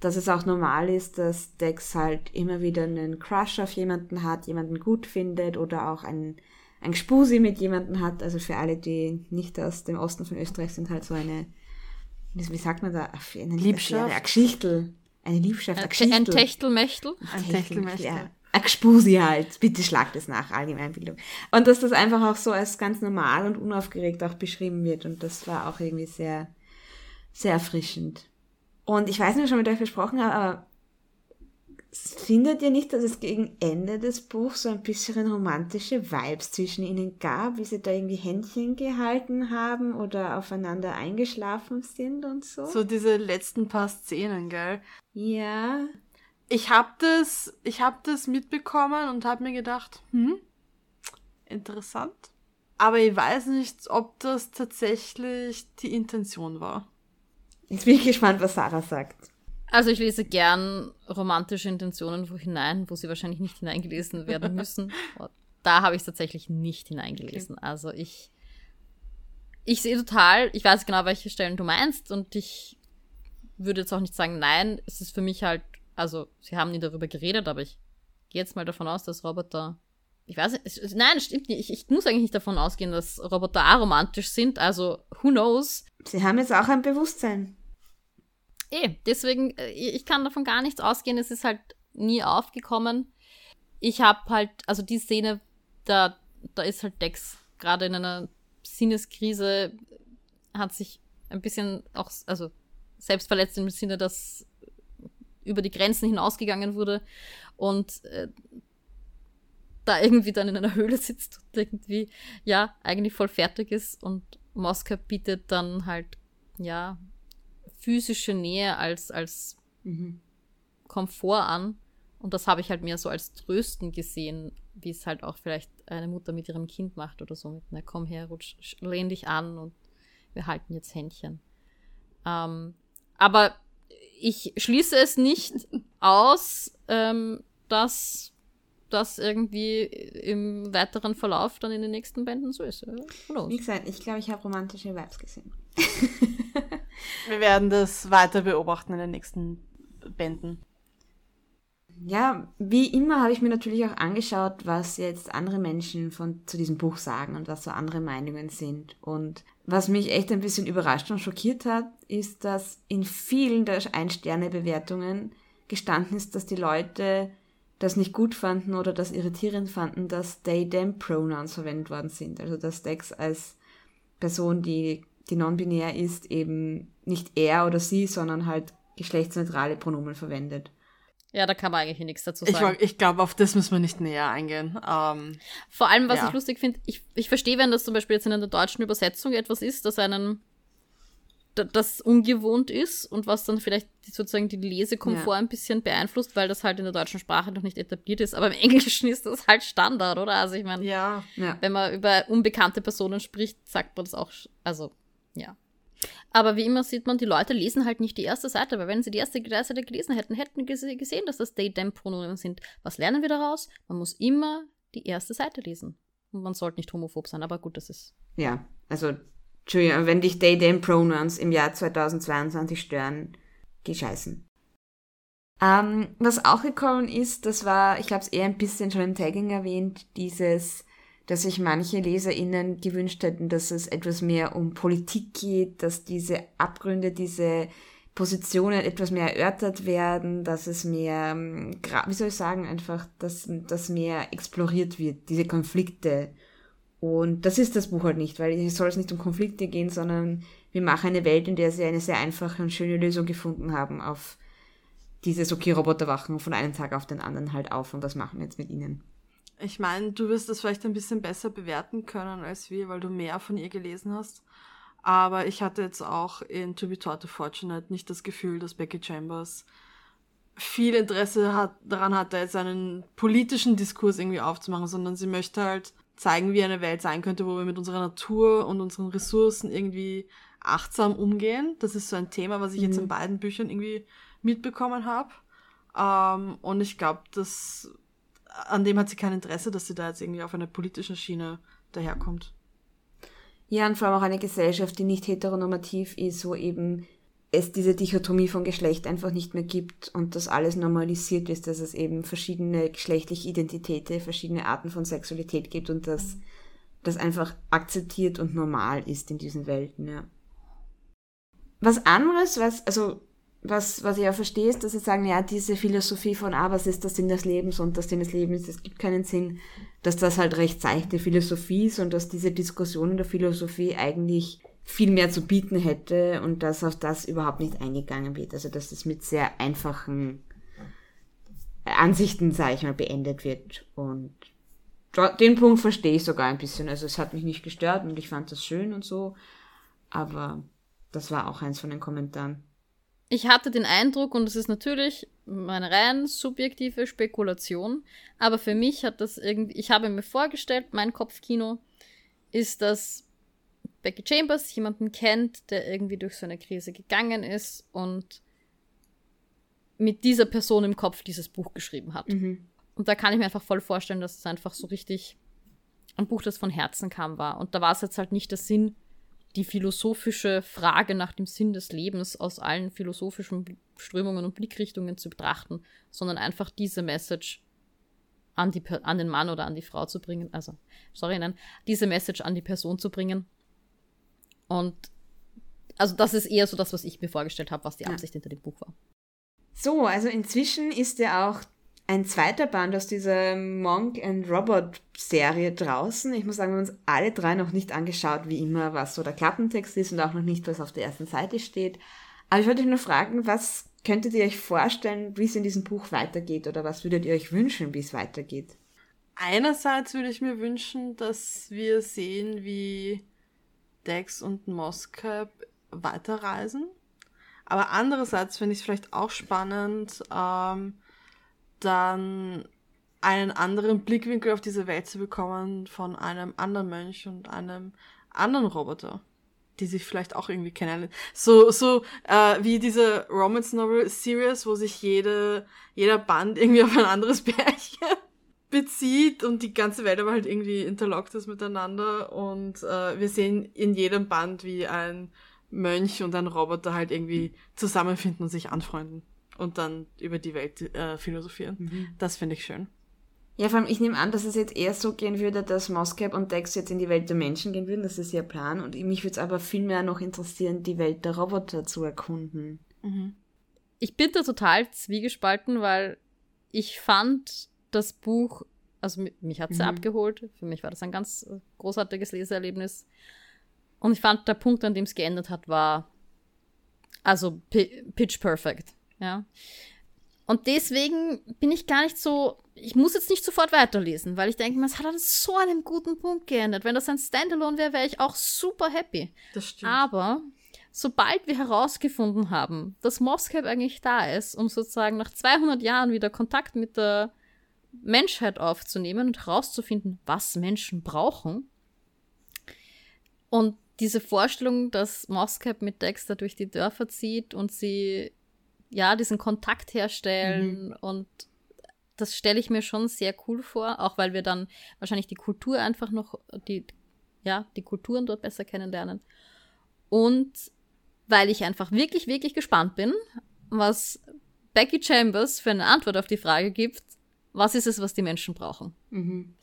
Dass es auch normal ist, dass Dex halt immer wieder einen Crush auf jemanden hat, jemanden gut findet oder auch einen, ein Gspusi mit jemanden hat. Also für alle, die nicht aus dem Osten von Österreich sind, halt so eine, wie sagt man da, eine Liebschaft. Eine Geschichtel. Eine Liebschaft, eine Geschichtel. Ein Techtelmechtel. Ein Techtelmechtel. Ja. Expusi halt. Bitte schlagt es nach, Allgemeinbildung. Und dass das einfach auch so als ganz normal und unaufgeregt auch beschrieben wird. Und das war auch irgendwie sehr, sehr erfrischend. Und ich weiß nicht, ob ich schon mit euch besprochen habe, aber findet ihr nicht, dass es gegen Ende des Buchs so ein bisschen romantische Vibes zwischen ihnen gab, wie sie da irgendwie Händchen gehalten haben oder aufeinander eingeschlafen sind und so? So diese letzten paar Szenen, gell? Ja ich habe das, ich habe das mitbekommen und habe mir gedacht, hm, interessant. Aber ich weiß nicht, ob das tatsächlich die Intention war. Jetzt bin ich gespannt, was Sarah sagt. Also ich lese gern romantische Intentionen wo hinein, wo sie wahrscheinlich nicht hineingelesen werden müssen. da habe ich es tatsächlich nicht hineingelesen. Okay. Also ich, ich sehe total, ich weiß genau, welche Stellen du meinst und ich würde jetzt auch nicht sagen, nein, es ist für mich halt also sie haben nie darüber geredet, aber ich gehe jetzt mal davon aus, dass Roboter. Ich weiß nicht, nein, stimmt nicht. Ich, ich muss eigentlich nicht davon ausgehen, dass Roboter aromantisch sind. Also, who knows? Sie haben jetzt auch ein Bewusstsein. Eh, deswegen, äh, ich kann davon gar nichts ausgehen. Es ist halt nie aufgekommen. Ich habe halt, also die Szene, da, da ist halt Dex gerade in einer Sinneskrise, hat sich ein bisschen auch, also selbst verletzt im Sinne, dass über die Grenzen hinausgegangen wurde und äh, da irgendwie dann in einer Höhle sitzt und irgendwie, ja, eigentlich voll fertig ist und Moskau bietet dann halt, ja, physische Nähe als, als mhm. Komfort an. Und das habe ich halt mehr so als Trösten gesehen, wie es halt auch vielleicht eine Mutter mit ihrem Kind macht oder so. Mit, na komm her, rutsch, lehn dich an und wir halten jetzt Händchen. Ähm, aber ich schließe es nicht aus, ähm, dass das irgendwie im weiteren Verlauf dann in den nächsten Bänden so ist. Wie gesagt, ich glaube, ich habe romantische Vibes gesehen. Wir werden das weiter beobachten in den nächsten Bänden. Ja, wie immer habe ich mir natürlich auch angeschaut, was jetzt andere Menschen von, zu diesem Buch sagen und was so andere Meinungen sind. Und was mich echt ein bisschen überrascht und schockiert hat, ist, dass in vielen der Ein-Sterne-Bewertungen gestanden ist, dass die Leute das nicht gut fanden oder das irritierend fanden, dass they-them-Pronouns verwendet worden sind. Also dass Dex als Person, die, die non-binär ist, eben nicht er oder sie, sondern halt geschlechtsneutrale Pronomen verwendet. Ja, da kann man eigentlich nichts dazu sagen. Ich, ich glaube, auf das müssen wir nicht näher eingehen. Ähm, Vor allem, was ja. ich lustig finde, ich, ich verstehe, wenn das zum Beispiel jetzt in der deutschen Übersetzung etwas ist, das einen das ungewohnt ist und was dann vielleicht sozusagen die Lesekomfort ja. ein bisschen beeinflusst, weil das halt in der deutschen Sprache noch nicht etabliert ist. Aber im Englischen ist das halt Standard, oder? Also ich meine, ja. ja. wenn man über unbekannte Personen spricht, sagt man das auch. Also, ja. Aber wie immer sieht man, die Leute lesen halt nicht die erste Seite, weil wenn sie die erste Seite gelesen hätten, hätten sie gesehen, dass das They-Them-Pronomen sind. Was lernen wir daraus? Man muss immer die erste Seite lesen. Und man sollte nicht homophob sein, aber gut, das ist. Ja, also, Entschuldigung, wenn dich They-Them-Pronouns im Jahr 2022 stören, geh scheißen. Ähm, was auch gekommen ist, das war, ich habe es eher ein bisschen schon im Tagging erwähnt, dieses dass sich manche LeserInnen gewünscht hätten, dass es etwas mehr um Politik geht, dass diese Abgründe, diese Positionen etwas mehr erörtert werden, dass es mehr, ähm, wie soll ich sagen, einfach, dass, dass mehr exploriert wird, diese Konflikte. Und das ist das Buch halt nicht, weil es soll es nicht um Konflikte gehen, sondern wir machen eine Welt, in der sie eine sehr einfache und schöne Lösung gefunden haben auf dieses, okay, Roboter wachen von einem Tag auf den anderen halt auf und was machen wir jetzt mit ihnen. Ich meine, du wirst das vielleicht ein bisschen besser bewerten können als wir, weil du mehr von ihr gelesen hast. Aber ich hatte jetzt auch in To Be Taught to Fortunate nicht das Gefühl, dass Becky Chambers viel Interesse hat, daran hat, da jetzt einen politischen Diskurs irgendwie aufzumachen, sondern sie möchte halt zeigen, wie eine Welt sein könnte, wo wir mit unserer Natur und unseren Ressourcen irgendwie achtsam umgehen. Das ist so ein Thema, was ich mhm. jetzt in beiden Büchern irgendwie mitbekommen habe. Ähm, und ich glaube, das an dem hat sie kein Interesse, dass sie da jetzt irgendwie auf einer politischen Schiene daherkommt. Ja, und vor allem auch eine Gesellschaft, die nicht heteronormativ ist, wo eben es diese Dichotomie von Geschlecht einfach nicht mehr gibt und das alles normalisiert ist, dass es eben verschiedene geschlechtliche Identitäten, verschiedene Arten von Sexualität gibt und dass das einfach akzeptiert und normal ist in diesen Welten, ja. Was anderes, was, also, was, was ich auch verstehe, ist, dass sie sagen, ja, diese Philosophie von, ah, was ist der Sinn des Lebens und der Sinn des Lebens, es gibt keinen Sinn, dass das halt recht seichte Philosophie ist und dass diese Diskussion in der Philosophie eigentlich viel mehr zu bieten hätte und dass auf das überhaupt nicht eingegangen wird. Also dass das mit sehr einfachen Ansichten, sage ich mal, beendet wird. Und den Punkt verstehe ich sogar ein bisschen. Also es hat mich nicht gestört und ich fand das schön und so. Aber das war auch eins von den Kommentaren. Ich hatte den Eindruck, und das ist natürlich meine rein subjektive Spekulation, aber für mich hat das irgendwie, ich habe mir vorgestellt, mein Kopfkino ist, dass Becky Chambers jemanden kennt, der irgendwie durch so eine Krise gegangen ist und mit dieser Person im Kopf dieses Buch geschrieben hat. Mhm. Und da kann ich mir einfach voll vorstellen, dass es einfach so richtig ein Buch, das von Herzen kam, war. Und da war es jetzt halt nicht der Sinn, die philosophische Frage nach dem Sinn des Lebens aus allen philosophischen Strömungen und Blickrichtungen zu betrachten, sondern einfach diese Message an, die, an den Mann oder an die Frau zu bringen. Also, sorry, nein, diese Message an die Person zu bringen und also das ist eher so das, was ich mir vorgestellt habe, was die Absicht ja. hinter dem Buch war. So, also inzwischen ist ja auch ein zweiter Band aus dieser Monk and Robot Serie draußen. Ich muss sagen, wir haben uns alle drei noch nicht angeschaut, wie immer, was so der Klappentext ist und auch noch nicht, was auf der ersten Seite steht. Aber ich wollte euch nur fragen, was könntet ihr euch vorstellen, wie es in diesem Buch weitergeht oder was würdet ihr euch wünschen, wie es weitergeht? Einerseits würde ich mir wünschen, dass wir sehen, wie Dex und Moscap weiterreisen. Aber andererseits finde ich es vielleicht auch spannend, ähm, dann einen anderen Blickwinkel auf diese Welt zu bekommen von einem anderen Mönch und einem anderen Roboter, die sich vielleicht auch irgendwie kennen. So, so äh, wie diese Romance Novel Series, wo sich jede, jeder Band irgendwie auf ein anderes Pärchen bezieht und die ganze Welt aber halt irgendwie interlockt ist miteinander und äh, wir sehen in jedem Band, wie ein Mönch und ein Roboter halt irgendwie zusammenfinden und sich anfreunden und dann über die Welt äh, philosophieren. Mhm. Das finde ich schön. Ja, vor allem, ich nehme an, dass es jetzt eher so gehen würde, dass Moscap und Dex jetzt in die Welt der Menschen gehen würden. Das ist ihr Plan. Und mich würde es aber viel mehr noch interessieren, die Welt der Roboter zu erkunden. Mhm. Ich bin da total zwiegespalten, weil ich fand das Buch, also mich hat es mhm. abgeholt. Für mich war das ein ganz äh, großartiges Leseerlebnis. Und ich fand, der Punkt, an dem es geändert hat, war also pitch perfect. Ja. Und deswegen bin ich gar nicht so, ich muss jetzt nicht sofort weiterlesen, weil ich denke, es hat an so einem guten Punkt geändert. Wenn das ein Standalone wäre, wäre ich auch super happy. Das stimmt. Aber sobald wir herausgefunden haben, dass Moscap eigentlich da ist, um sozusagen nach 200 Jahren wieder Kontakt mit der Menschheit aufzunehmen und herauszufinden, was Menschen brauchen. Und diese Vorstellung, dass Moscap mit Dexter durch die Dörfer zieht und sie ja diesen Kontakt herstellen mhm. und das stelle ich mir schon sehr cool vor, auch weil wir dann wahrscheinlich die Kultur einfach noch, die, ja, die Kulturen dort besser kennenlernen. Und weil ich einfach wirklich, wirklich gespannt bin, was Becky Chambers für eine Antwort auf die Frage gibt, was ist es, was die Menschen brauchen? Mhm.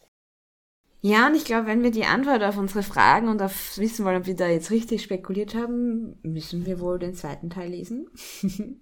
Ja, und ich glaube, wenn wir die Antwort auf unsere Fragen und auf wissen wollen, ob wir da jetzt richtig spekuliert haben, müssen wir wohl den zweiten Teil lesen.